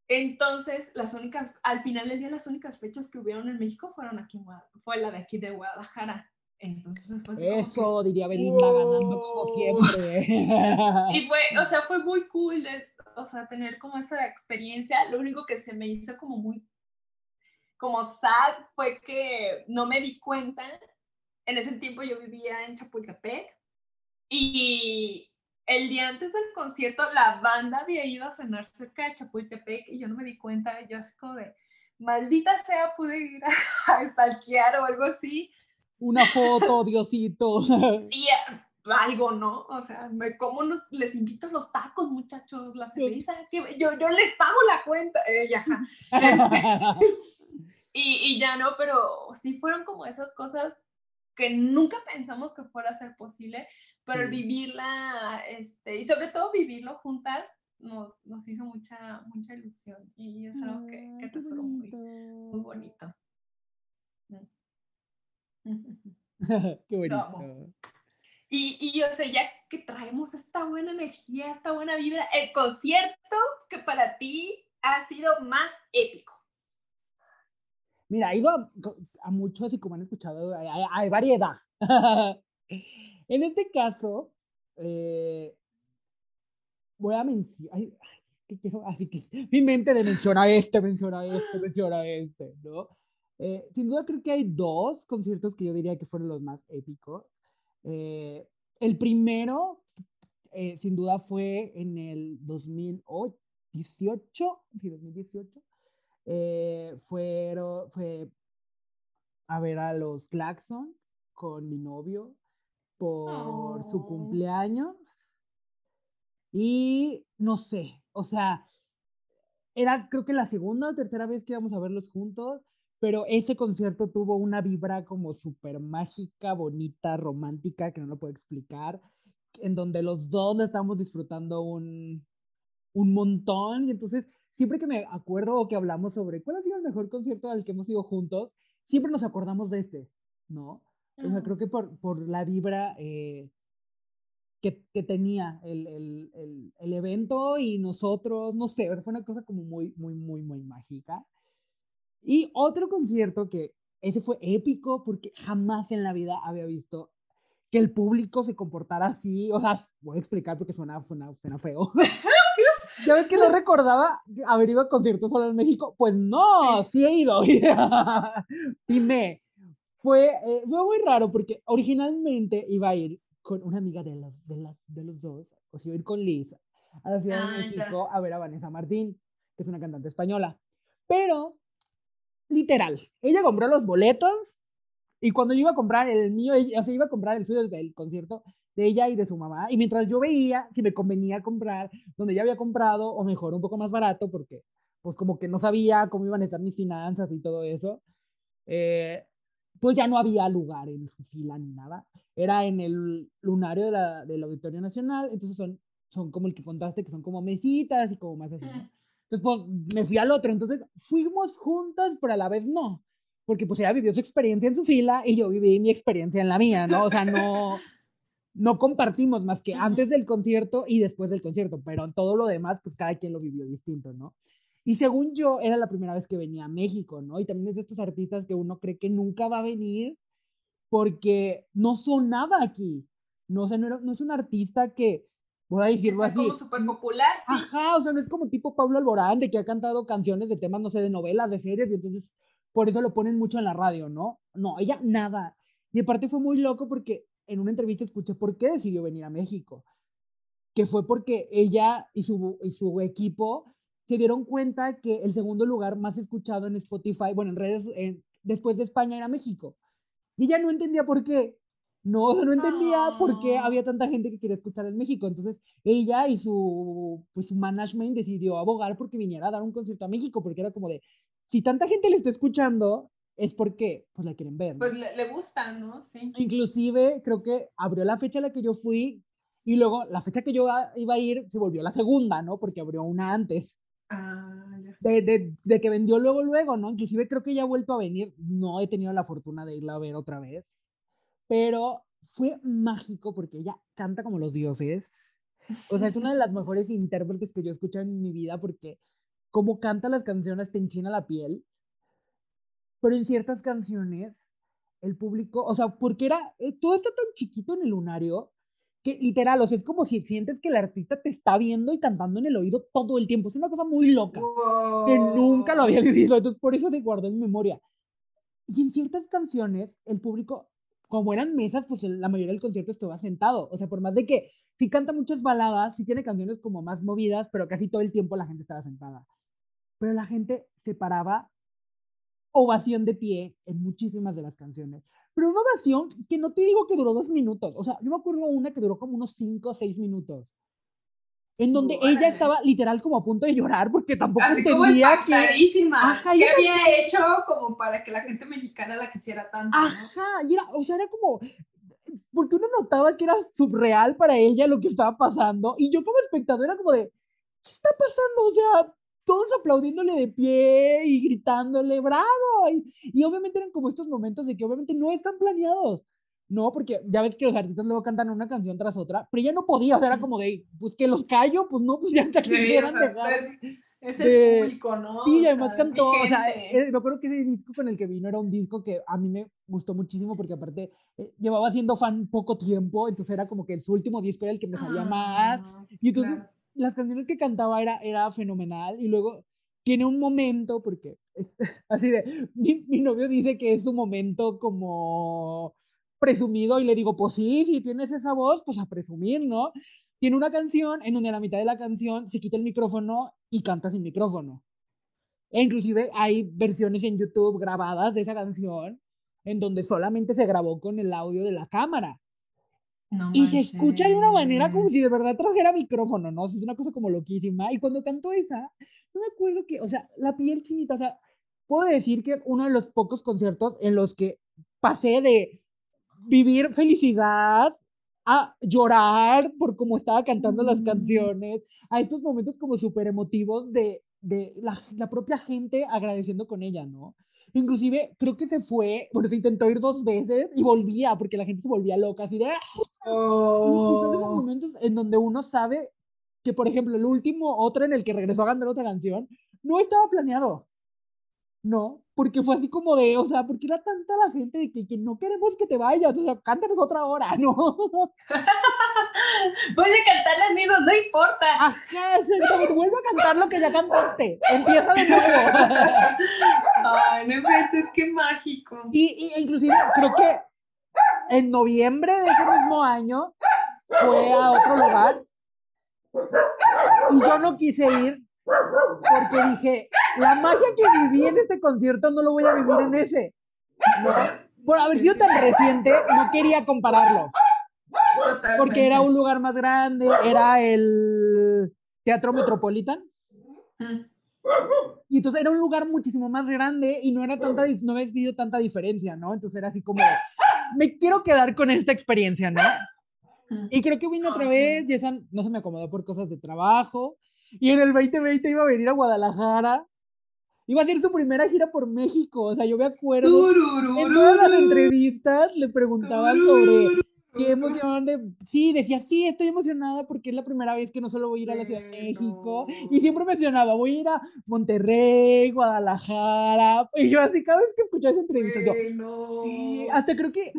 Entonces, las únicas, al final del día, las únicas fechas que hubieron en México fueron aquí, fue la de aquí de Guadalajara. Entonces fue Eso, diría Belinda, ganando como siempre. y fue, o sea, fue muy cool de, o sea, tener como esa experiencia. Lo único que se me hizo como muy, como sad fue que no me di cuenta. En ese tiempo yo vivía en Chapultepec y el día antes del concierto, la banda había ido a cenar cerca de Chapultepec y yo no me di cuenta. Yo así como de, maldita sea, pude ir a, estalquear o algo así. Una foto, Diosito. Sí, algo, ¿no? O sea, me como les invito a los tacos, muchachos, la cerveza, que yo, yo les pago la cuenta. Eh, ya, este, y, y ya no, pero sí fueron como esas cosas que nunca pensamos que fuera a ser posible, pero el vivirla, este, y sobre todo vivirlo juntas, nos, nos hizo mucha, mucha ilusión y es algo que, que tesoro muy, muy bonito. qué bonito. Y, y yo sé, ya que traemos esta buena energía, esta buena vibra, el concierto que para ti ha sido más épico. Mira, he ido a, muchos y como han escuchado, hay, variedad. en este caso, eh, voy a mencionar, así que mi mente de menciona este, menciona este, menciona este, ¿no? Eh, sin duda creo que hay dos conciertos que yo diría que fueron los más épicos. Eh, el primero, sin duda, fue en el 2018, sí, 2018, eh, fueron, fue a ver a los Claxons con mi novio por su oh. cumpleaños. Y no sé, o sea, era creo que la segunda o tercera vez que íbamos a verlos juntos, pero ese concierto tuvo una vibra como súper mágica, bonita, romántica, que no lo puedo explicar, en donde los dos estamos disfrutando un, un montón. Y entonces, siempre que me acuerdo o que hablamos sobre cuál ha sido el mejor concierto al que hemos ido juntos, siempre nos acordamos de este, ¿no? O sea, creo que por, por la vibra eh, que, que, tenía el, el, el, el, evento y nosotros, no sé, fue una cosa como muy, muy, muy, muy mágica. Y otro concierto que ese fue épico porque jamás en la vida había visto que el público se comportara así. O sea, voy a explicar porque suena, suena, suena feo. ¿Ya ves que no recordaba haber ido a conciertos solo en México? Pues no, sí he ido. y me, fue, eh, fue muy raro porque originalmente iba a ir con una amiga de los, de, la, de los dos, o sea, iba a ir con Liz a la Ciudad de ah, México a ver a Vanessa Martín, que es una cantante española. Pero, literal, ella compró los boletos y cuando yo iba a comprar el mío, o sea, iba a comprar el suyo del concierto de ella y de su mamá, y mientras yo veía si me convenía comprar donde ya había comprado, o mejor, un poco más barato, porque pues como que no sabía cómo iban a estar mis finanzas y todo eso, eh, pues ya no había lugar en su fila ni nada. Era en el lunario de la, del Auditorio Nacional, entonces son, son como el que contaste, que son como mesitas y como más así. Entonces, pues me fui al otro, entonces fuimos juntas, pero a la vez no, porque pues ella vivió su experiencia en su fila y yo viví mi experiencia en la mía, ¿no? O sea, no, no compartimos más que antes del concierto y después del concierto, pero todo lo demás, pues cada quien lo vivió distinto, ¿no? Y según yo, era la primera vez que venía a México, ¿no? Y también es de estos artistas que uno cree que nunca va a venir porque no sonaba aquí. No, o sea, no, no es un artista que, voy a decirlo es así. como súper popular, sí. Ajá, o sea, no es como tipo Pablo Alborán, de que ha cantado canciones de temas, no sé, de novelas, de series, y entonces por eso lo ponen mucho en la radio, ¿no? No, ella nada. Y aparte fue muy loco porque en una entrevista escuché por qué decidió venir a México. Que fue porque ella y su, y su equipo se dieron cuenta que el segundo lugar más escuchado en Spotify, bueno, en redes, después de España era México. Y ella no entendía por qué. No, no entendía por qué había tanta gente que quería escuchar en México. Entonces, ella y su, pues, su management decidió abogar porque viniera a dar un concierto a México, porque era como de, si tanta gente le está escuchando, es porque pues la quieren ver. Pues le, le gusta, ¿no? Sí. Inclusive, creo que abrió la fecha a la que yo fui y luego la fecha que yo iba a ir se volvió la segunda, ¿no? Porque abrió una antes. Ah, ya. De, de, de, que vendió luego, luego, ¿no? Inclusive creo que ya ha vuelto a venir. No he tenido la fortuna de irla a ver otra vez. Pero fue mágico porque ella canta como los dioses. O sea, es una de las mejores intérpretes que yo he escuchado en mi vida porque como canta las canciones te enchina la piel. Pero en ciertas canciones, el público, o sea, porque era, eh, todo está tan chiquito en el lunario que literal, o sea, es como si sientes que el artista te está viendo y cantando en el oído todo el tiempo. Es una cosa muy loca wow. que nunca lo había vivido, entonces por eso se guardó en memoria. Y en ciertas canciones, el público, como eran mesas, pues la mayoría del concierto estaba sentado. O sea, por más de que sí canta muchas baladas, sí tiene canciones como más movidas, pero casi todo el tiempo la gente estaba sentada. Pero la gente se paraba ovación de pie en muchísimas de las canciones. Pero una ovación que no te digo que duró dos minutos. O sea, yo me acuerdo una que duró como unos cinco o seis minutos. En donde ella estaba literal como a punto de llorar porque tampoco Así entendía como que. Ajá, ¿Qué había que... hecho como para que la gente mexicana la quisiera tanto? Ajá, ¿no? y era, o sea, era como. Porque uno notaba que era subreal para ella lo que estaba pasando. Y yo como espectador era como de. ¿Qué está pasando? O sea, todos aplaudiéndole de pie y gritándole, bravo. Y, y, obviamente eran como estos momentos de que obviamente no están planeados. No, porque ya ves que los artistas luego cantan una canción tras otra, pero ella no podía, o sea, era como de, pues que los callo, pues no, pues ya hasta que sí, o sea, dejar. Es, es el de, público, ¿no? Sí, y además cantó, o sea, eh, me acuerdo que ese disco con el que vino era un disco que a mí me gustó muchísimo porque aparte eh, llevaba siendo fan poco tiempo, entonces era como que su último disco era el que me salía ah, más. Y entonces claro las canciones que cantaba era, era fenomenal y luego tiene un momento, porque así de, mi, mi, novio dice que es un momento como presumido y le digo, pues sí, si tienes esa voz, pues a presumir, ¿no? Tiene una canción en donde a la mitad de la canción se quita el micrófono y canta sin micrófono. E inclusive hay versiones en YouTube grabadas de esa canción en donde solamente se grabó con el audio de la cámara. No y se escucha de una manera como si de verdad trajera micrófono, ¿no? O sea, es una cosa como loquísima. Y cuando cantó esa, no me acuerdo que, o sea, la piel chinita, o sea, puedo decir que es uno de los pocos conciertos en los que pasé de vivir felicidad a llorar por cómo estaba cantando las canciones, a estos momentos como súper emotivos de, de la, la propia gente agradeciendo con ella, ¿no? Inclusive creo que se fue, bueno, se intentó ir dos veces y volvía, porque la gente se volvía loca, así de... "Ah". Y son esos Oh. momentos en donde uno sabe que, por ejemplo, el último, otro en el que regresó a cantar otra canción, no estaba planeado. No, porque fue así como de, o sea, porque era tanta la gente de que, que no queremos que te vayas, o sea, cántanos otra hora, ¿no? Voy a cantar las mismas, no importa. Ajá, exactamente, vuelve a cantar lo que ya cantaste, empieza de nuevo. Ay, no inventes, qué mágico. Y, y inclusive creo que en noviembre de ese mismo año fue a otro lugar y yo no quise ir porque dije, la magia que viví en este concierto no lo voy a vivir en ese. Por haber sido tan reciente, no quería compararlo, Totalmente. porque era un lugar más grande, era el Teatro Metropolitan. Y entonces era un lugar muchísimo más grande y no era tanta, no había vivido tanta diferencia, ¿no? Entonces era así como, me quiero quedar con esta experiencia, ¿no? Y creo que vino otra vez y no se me acomodó por cosas de trabajo. Y en el 2020 iba a venir a Guadalajara. Iba a hacer su primera gira por México. O sea, yo me acuerdo. En todas las entrevistas le preguntaban sobre qué emoción de... Sí, decía, sí, estoy emocionada porque es la primera vez que no solo voy a ir a la Ciudad de México. Y siempre mencionaba, voy a ir a Monterrey, Guadalajara. Y yo así, cada vez que escuchaba esa entrevista, yo. Sí, hasta creo que,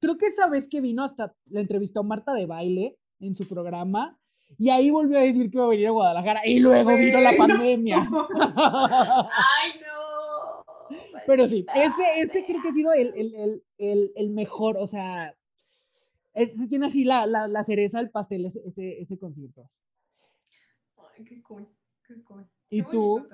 creo que esa vez que vino hasta la entrevistó Marta de Baile en su programa y ahí volvió a decir que iba a venir a Guadalajara y luego vino la pandemia. Ay, no. Pero sí, ese, ese creo que ha sido el, el, el, el, el mejor, o sea, ese tiene así la, la, la cereza del pastel ese, ese, ese concierto. Ay, qué cool, qué cool. ¿Y Qué tú?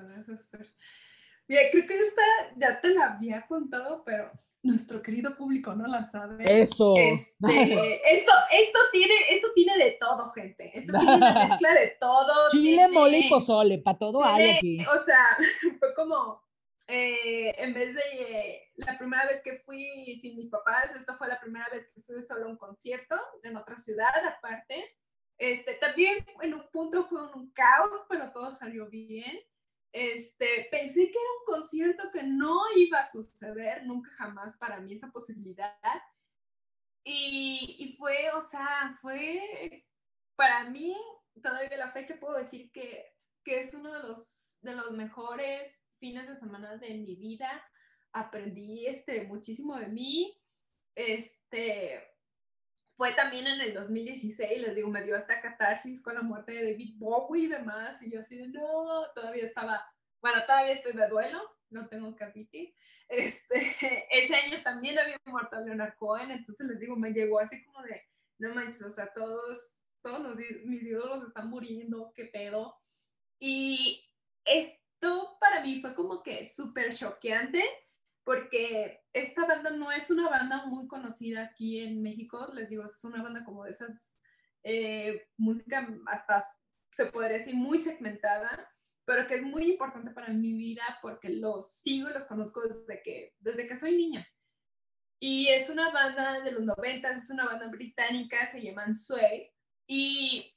Mira, creo que esta ya te la había contado, pero nuestro querido público no la sabe. Eso. Este, esto, esto, tiene, esto tiene de todo, gente. Esto tiene una mezcla de todo. Chile, tiene- mole y pozole, para todo hay tiene- aquí. O sea, fue como, eh, en vez de eh, la primera vez que fui sin mis papás, esta fue la primera vez que fui solo a un concierto en otra ciudad aparte. Este, también en un punto fue un caos, pero todo salió bien. Este, pensé que era un concierto que no iba a suceder nunca jamás para mí esa posibilidad. Y, fue, o sea, fue para mí, todavía la fecha puedo decir que, que es uno de los, de los mejores fines de semana de mi vida. Aprendí este, muchísimo de mí. Este, fue también en el 2016, les digo, me dio hasta catarsis con la muerte de David Bowie y demás, y yo así de, no, todavía estaba, bueno, todavía estoy de duelo, no tengo que admitir. Este, ese año también había muerto Leonard Cohen, entonces les digo, me llegó así como de, no manches, o sea, todos, todos los, mis ídolos están muriendo, qué pedo. Y esto para mí fue como que súper choqueante, porque esta banda no es una banda muy conocida aquí en México, les digo, es una banda como de esas, eh, música hasta se podría decir muy segmentada, pero que es muy importante para mi vida porque los sigo los conozco desde que, desde que soy niña. Y es una banda de los noventas, es una banda británica, se llaman Sway, y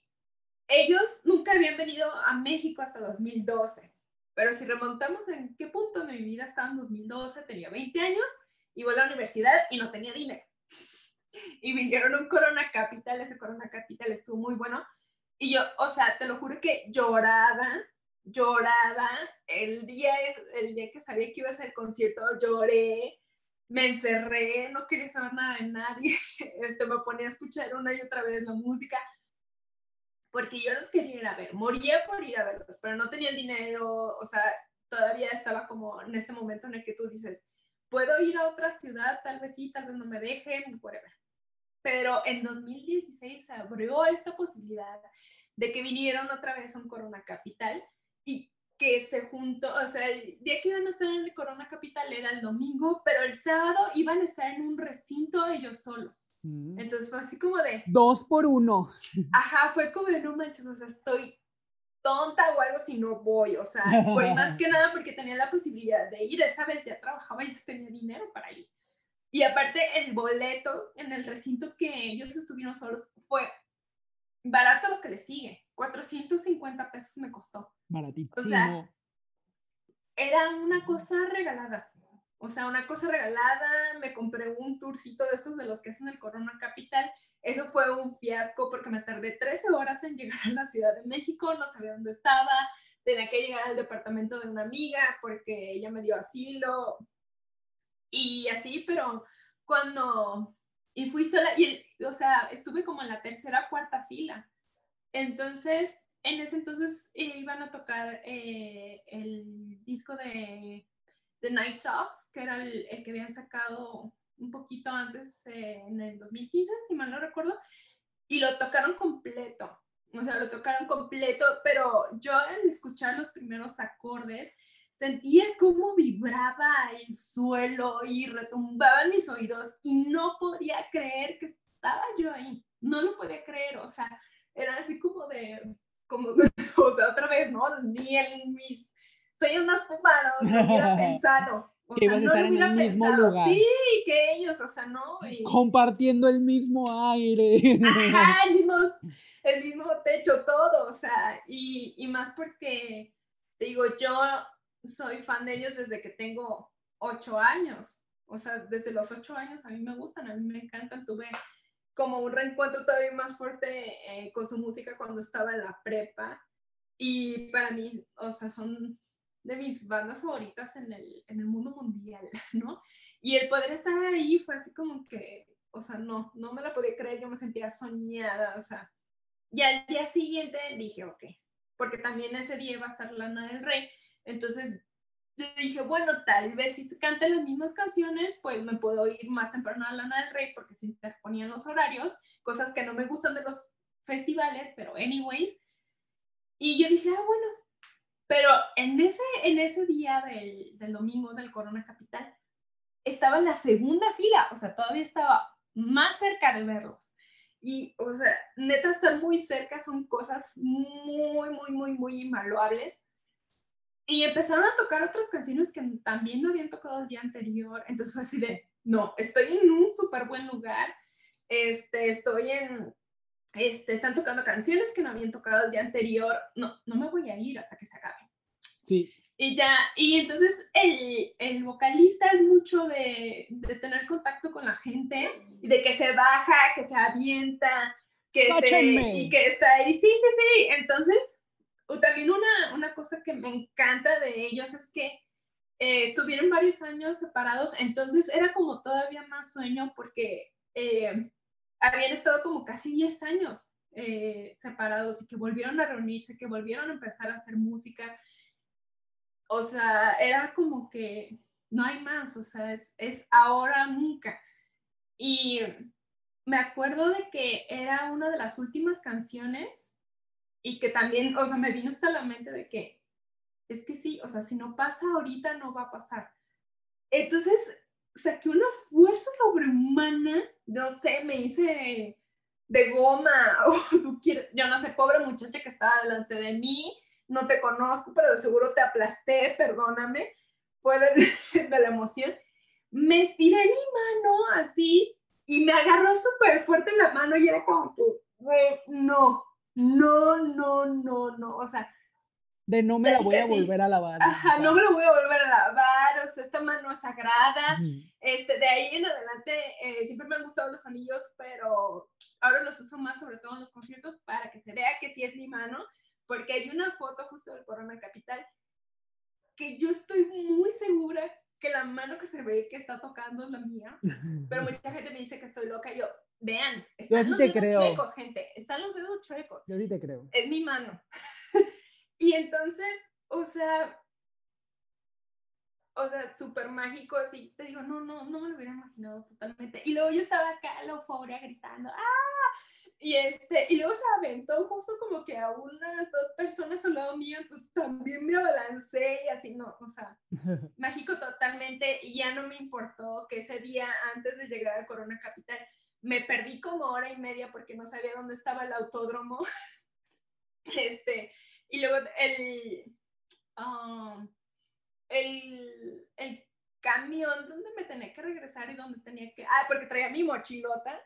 ellos nunca habían venido a México hasta 2012. Pero si remontamos en qué punto de mi vida estaba en 2012, tenía 20 años y voy a la universidad y no tenía dinero. Y vinieron un Corona Capital, ese Corona Capital estuvo muy bueno. Y yo, o sea, te lo juro que lloraba, lloraba. El día, el día que sabía que iba a ser el concierto, lloré, me encerré, no quería saber nada de nadie. Este, me ponía a escuchar una y otra vez la música porque yo los quería ir a ver, moría por ir a verlos, pero no tenía el dinero, o sea, todavía estaba como en este momento en el que tú dices, puedo ir a otra ciudad, tal vez sí, tal vez no me dejen, whatever. Pero en 2016 se abrió esta posibilidad de que vinieron otra vez a un Corona Capital y que se juntó, o sea, el día que iban a estar en el Corona Capital era el domingo, pero el sábado iban a estar en un recinto ellos solos. Mm. Entonces fue así como de, Dos por uno. Ajá, fue como de no manches, o sea, estoy tonta o algo si no voy, o sea, por más que nada porque tenía la posibilidad de ir, esa vez ya trabajaba y tenía dinero para ir. Y aparte el boleto en el recinto que ellos estuvieron solos fue barato lo que le sigue, 450 pesos me costó. Baratísimo. O sea, era una cosa regalada. O sea, una cosa regalada, me compré un tourcito de estos de los que hacen el Corona Capital. Eso fue un fiasco porque me tardé 13 horas en llegar a la Ciudad de México, no sabía dónde estaba, tenía que llegar al departamento de una amiga porque ella me dio asilo y así, pero cuando, y fui sola, y o sea, estuve como en la tercera, cuarta fila. Entonces, en ese entonces eh, iban a tocar eh, el disco de The Night Talks, que era el, que habían sacado un poquito antes, eh, en el 2015, si mal no recuerdo, y lo tocaron completo. O sea, lo tocaron completo, pero yo al escuchar los primeros acordes, sentía cómo vibraba el suelo y retumbaban mis oídos y no podía creer que estaba yo ahí. No lo podía creer, o sea, era así como de, como, o sea, otra vez, ¿no? Ni en mis sueños más no hubiera pensado. O que sea, no lo hubiera pensado. Sí, que ellos, o sea, no. Y, Compartiendo el mismo aire. ajá, el mismo, el mismo techo, todo, o sea, y, y más porque, te digo, yo soy fan de ellos desde que tengo ocho años. O sea, desde los ocho años a mí me gustan, a mí me encantan. Tuve como un reencuentro todavía más fuerte eh, con su música cuando estaba en la prepa. Y para mí, o sea, son de mis bandas favoritas en el, en el mundo mundial, ¿no? Y el poder estar ahí fue así como que, o sea, no, no me la podía creer, yo me sentía soñada, o sea. Y al día siguiente dije, ok, porque también ese día iba a estar Lana del Rey. Entonces yo dije, bueno, tal vez si se cantan las mismas canciones, pues me puedo ir más temprano a Lana del Rey porque se interponían los horarios, cosas que no me gustan de los festivales, pero anyways. Y yo dije, ah, bueno, pero en ese, en ese día del, del domingo del Corona Capital, estaba en la segunda fila, o sea, todavía estaba más cerca de verlos. Y, o sea, neta, estar muy cerca son cosas muy, muy, muy, muy invaluables. Y empezaron a tocar otras canciones que también no habían tocado el día anterior. Entonces fue así de, no, estoy en un súper buen lugar. Este, estoy en, este, están tocando canciones que no habían tocado el día anterior. No, no me voy a ir hasta que se acabe. Sí. Y ya, y entonces el, el vocalista es mucho de, de, tener contacto con la gente y de que se baja, que se avienta, que este, y que está ahí. Sí, sí, sí. Entonces, también una, una cosa que me encanta de ellos es que eh, estuvieron varios años separados, entonces era como todavía más sueño porque eh, habían estado como casi 10 años eh, separados y que volvieron a reunirse, que volvieron a empezar a hacer música. O sea, era como que no hay más, o sea, es, es ahora nunca. Y me acuerdo de que era una de las últimas canciones y que también, o sea, me vino hasta la mente de que es que sí, o sea, si no pasa ahorita, no va a pasar. Entonces, saqué una fuerza sobrehumana, no sé, me hice de goma, o tú quieres, yo no sé, pobre muchacha que estaba delante de mí, no te conozco, pero seguro te aplasté, perdóname, fue de, de la emoción. Me estiré mi mano así y me agarró súper fuerte la mano y era como que, no, no, no, no, no, o sea. De no me la voy a volver a lavar. Ajá, no me la voy a volver a lavar, o sea, esta mano es sagrada. Uh -huh. este, de ahí en adelante eh, siempre me han gustado los anillos, pero ahora los uso más, sobre todo en los conciertos, para que se vea que sí es mi mano, porque hay una foto justo del Corona Capital que yo estoy muy segura que la mano que se ve que está tocando es la mía, pero mucha gente me dice que estoy loca, y yo, vean, están sí los dedos creo. chuecos, gente, están los dedos chuecos. Yo sí te creo. Es mi mano. y entonces, o sea, o sea, súper mágico, así, te digo, no, no, no me lo hubiera imaginado totalmente. Y luego yo estaba acá, la euforia, gritando, ¡ah! Y, este, y luego se aventó justo como que a unas dos personas al lado mío, entonces también me abalancé y así, no, o sea, mágico totalmente. Y ya no me importó que ese día, antes de llegar al Corona Capital, me perdí como hora y media porque no sabía dónde estaba el autódromo. este, Y luego el, um, el, el camión donde me tenía que regresar y donde tenía que... Ah, porque traía mi mochilota.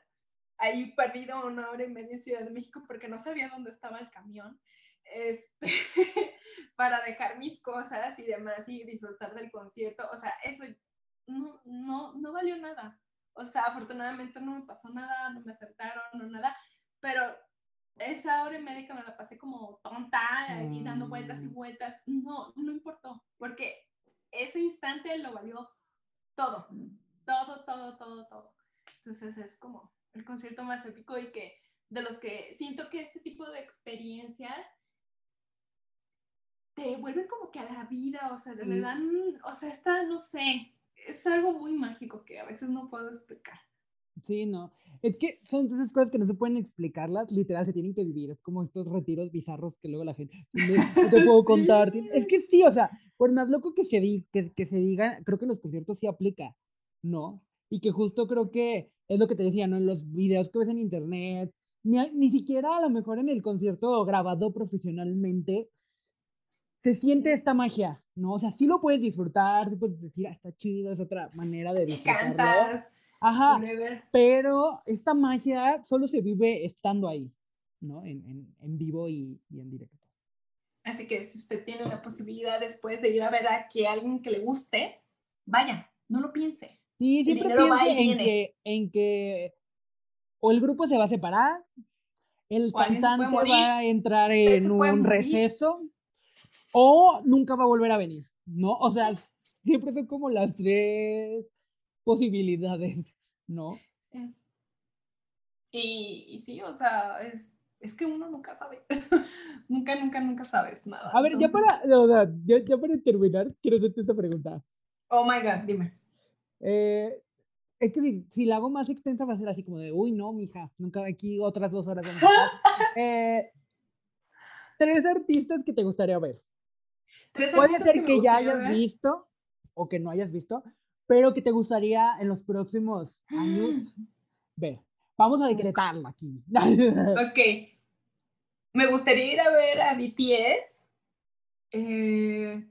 Ahí perdido una hora y media en Ciudad de México porque no sabía dónde estaba el camión. Este, para dejar mis cosas y demás y disfrutar del concierto. O sea, eso no, no, no valió nada. O sea, afortunadamente no me pasó nada, no me aceptaron, no nada, pero esa hora y media que me la pasé como tonta y dando vueltas y mm. vueltas, no, no importó, porque ese instante lo valió todo, todo, todo, todo, todo. Entonces es como el concierto más épico y que de los que siento que este tipo de experiencias te vuelven como que a la vida, o sea, le dan, o sea, está, no sé, es algo muy mágico que a veces no puedo explicar. Sí, no. Es que son esas cosas que no se pueden explicarlas, literal, se tienen que vivir. Es como estos retiros bizarros que luego la gente no, te puedo contar. Es que sí, o sea, por más loco que se, que, que se diga, creo que en los conciertos sí aplica, ¿no? Y que justo creo que es lo que te decía, ¿no? En los videos que ves en internet, ni, ni siquiera a lo mejor en el concierto grabado profesionalmente, se siente esta magia, ¿no? O sea, sí lo puedes disfrutar, sí puedes decir, ah, está chido, es otra manera de disfrutarlo. Cantas. Ajá, pero esta magia solo se vive estando ahí, ¿no? En, en, en vivo y, y, en directo. Así que si usted tiene la posibilidad después de ir a ver a que alguien que le guste, vaya, no lo piense. Sí, siempre piense en que, en que o el grupo se va a separar, el cantante va a entrar en un receso, o nunca va a volver a venir, ¿no? O sea, siempre son como las tres posibilidades, ¿no? Y, sí, o sea, es, es que uno nunca sabe. nunca, nunca, nunca sabes nada. A ver, ya, para, ya, para terminar, quiero hacerte esta pregunta. Oh my God, dime. Eh, es que si, la hago más extensa va a ser así como de, uy, no, mija, nunca aquí otras dos horas. eh, tres artistas que te gustaría ver. Puede ser que, ya hayas visto o que no hayas visto, pero que te gustaría en los próximos años ver. Vamos a decretarlo aquí. ok. Me gustaría ir a ver a BTS. Eh,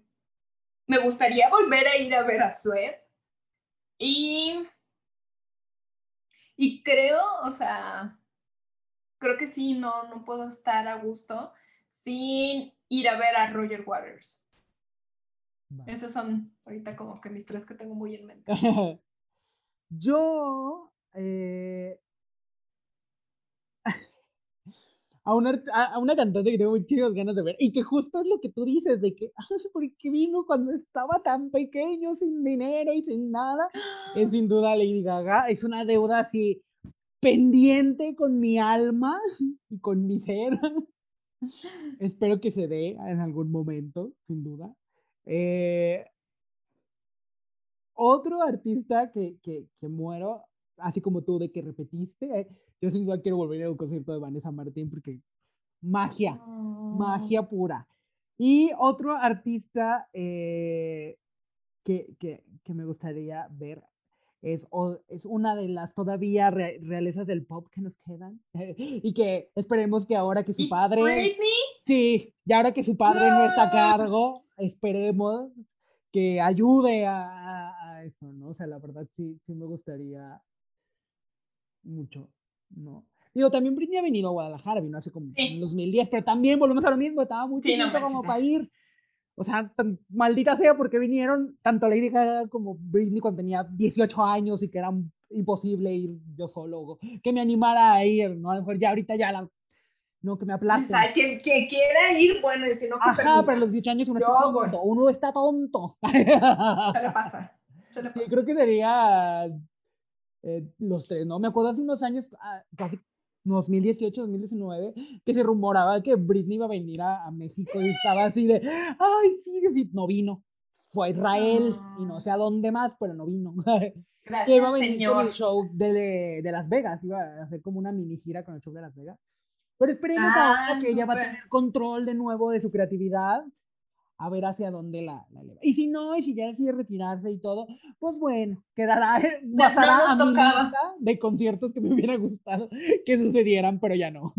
me gustaría volver a ir a ver a Sweat. Y, y creo, o sea, creo que sí, no, no puedo estar a gusto sin ir a ver a Roger Waters. Esos son ahorita como que mis tres que tengo muy en mente. Yo eh, a, una, a, una cantante que tengo muchísimas ganas de ver y que justo es lo que tú dices de que porque vino cuando estaba tan pequeño sin dinero y sin nada es sin duda Lady Gaga es una deuda así pendiente con mi alma y con mi ser espero que se dé en algún momento sin duda eh, otro artista que, que, que, muero, así como tú, de que repetiste, eh, yo sin duda quiero volver a un concierto de Vanessa Martín porque magia, magia pura. Y otro artista eh, que, que, que, me gustaría ver es, es una de las todavía realezas del pop que nos quedan y que esperemos que ahora que su padre... Sí, y ahora que su padre no está a cargo, esperemos que ayude a, eso, ¿no? O sea, la verdad sí, sí me gustaría mucho, ¿no? Digo, también Britney ha venido a Guadalajara, vino hace como en 2010, pero también volvemos a lo mismo, estaba muy sí, como para ir. O sea, maldita sea porque vinieron tanto Lady Gaga como Britney cuando tenía 18 años y que era imposible ir yo solo, que me animara a ir, ¿no? A lo mejor ya ahorita ya la no, que me aplasten. O sea, quien, quiera ir, bueno, y si no, Ajá, pero los 18 años uno está tonto. Uno está tonto. Se le pasa. Se le pasa. creo que sería eh, los tres, ¿no? Me acuerdo hace unos años, ah, casi 2018, 2019, que se rumoraba que Britney iba a venir a, México y estaba así de, ay, sí, sí, no vino. Fue a Israel y no sé a dónde más, pero no vino. Gracias, que iba a venir señor. con el show de, de Las Vegas, iba a hacer como una mini gira con el show de Las Vegas. Pero esperemos ah, ahora que ella va a tener control de nuevo de su creatividad, a ver hacia dónde la, la lleva. Y si no, y si ya decide retirarse y todo, pues bueno, quedará, a mi de conciertos que me hubiera gustado que sucedieran, pero ya no.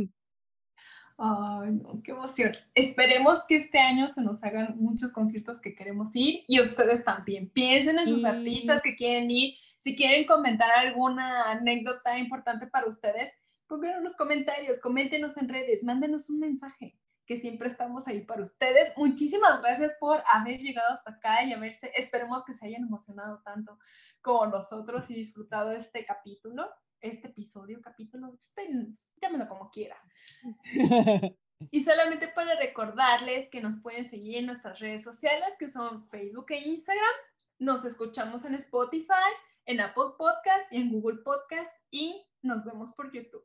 Ay, no, qué emoción. Esperemos que este año se nos hagan muchos conciertos que queremos ir y ustedes también. Piensen en sus Sí. artistas que quieren ir. Si quieren comentar alguna anécdota importante para ustedes, pónganlo en los comentarios, coméntenos en redes, mándenos un mensaje, que siempre estamos ahí para ustedes. Muchísimas gracias por haber llegado hasta acá y haberse, esperemos que se hayan emocionado tanto como nosotros y disfrutado este capítulo, este episodio, capítulo, usted llámelo como quiera. Y solamente para recordarles que nos pueden seguir en nuestras redes sociales, que son Facebook e Instagram. Nos escuchamos en Spotify, en Apple Podcast y en Google Podcast. Y nos vemos por YouTube.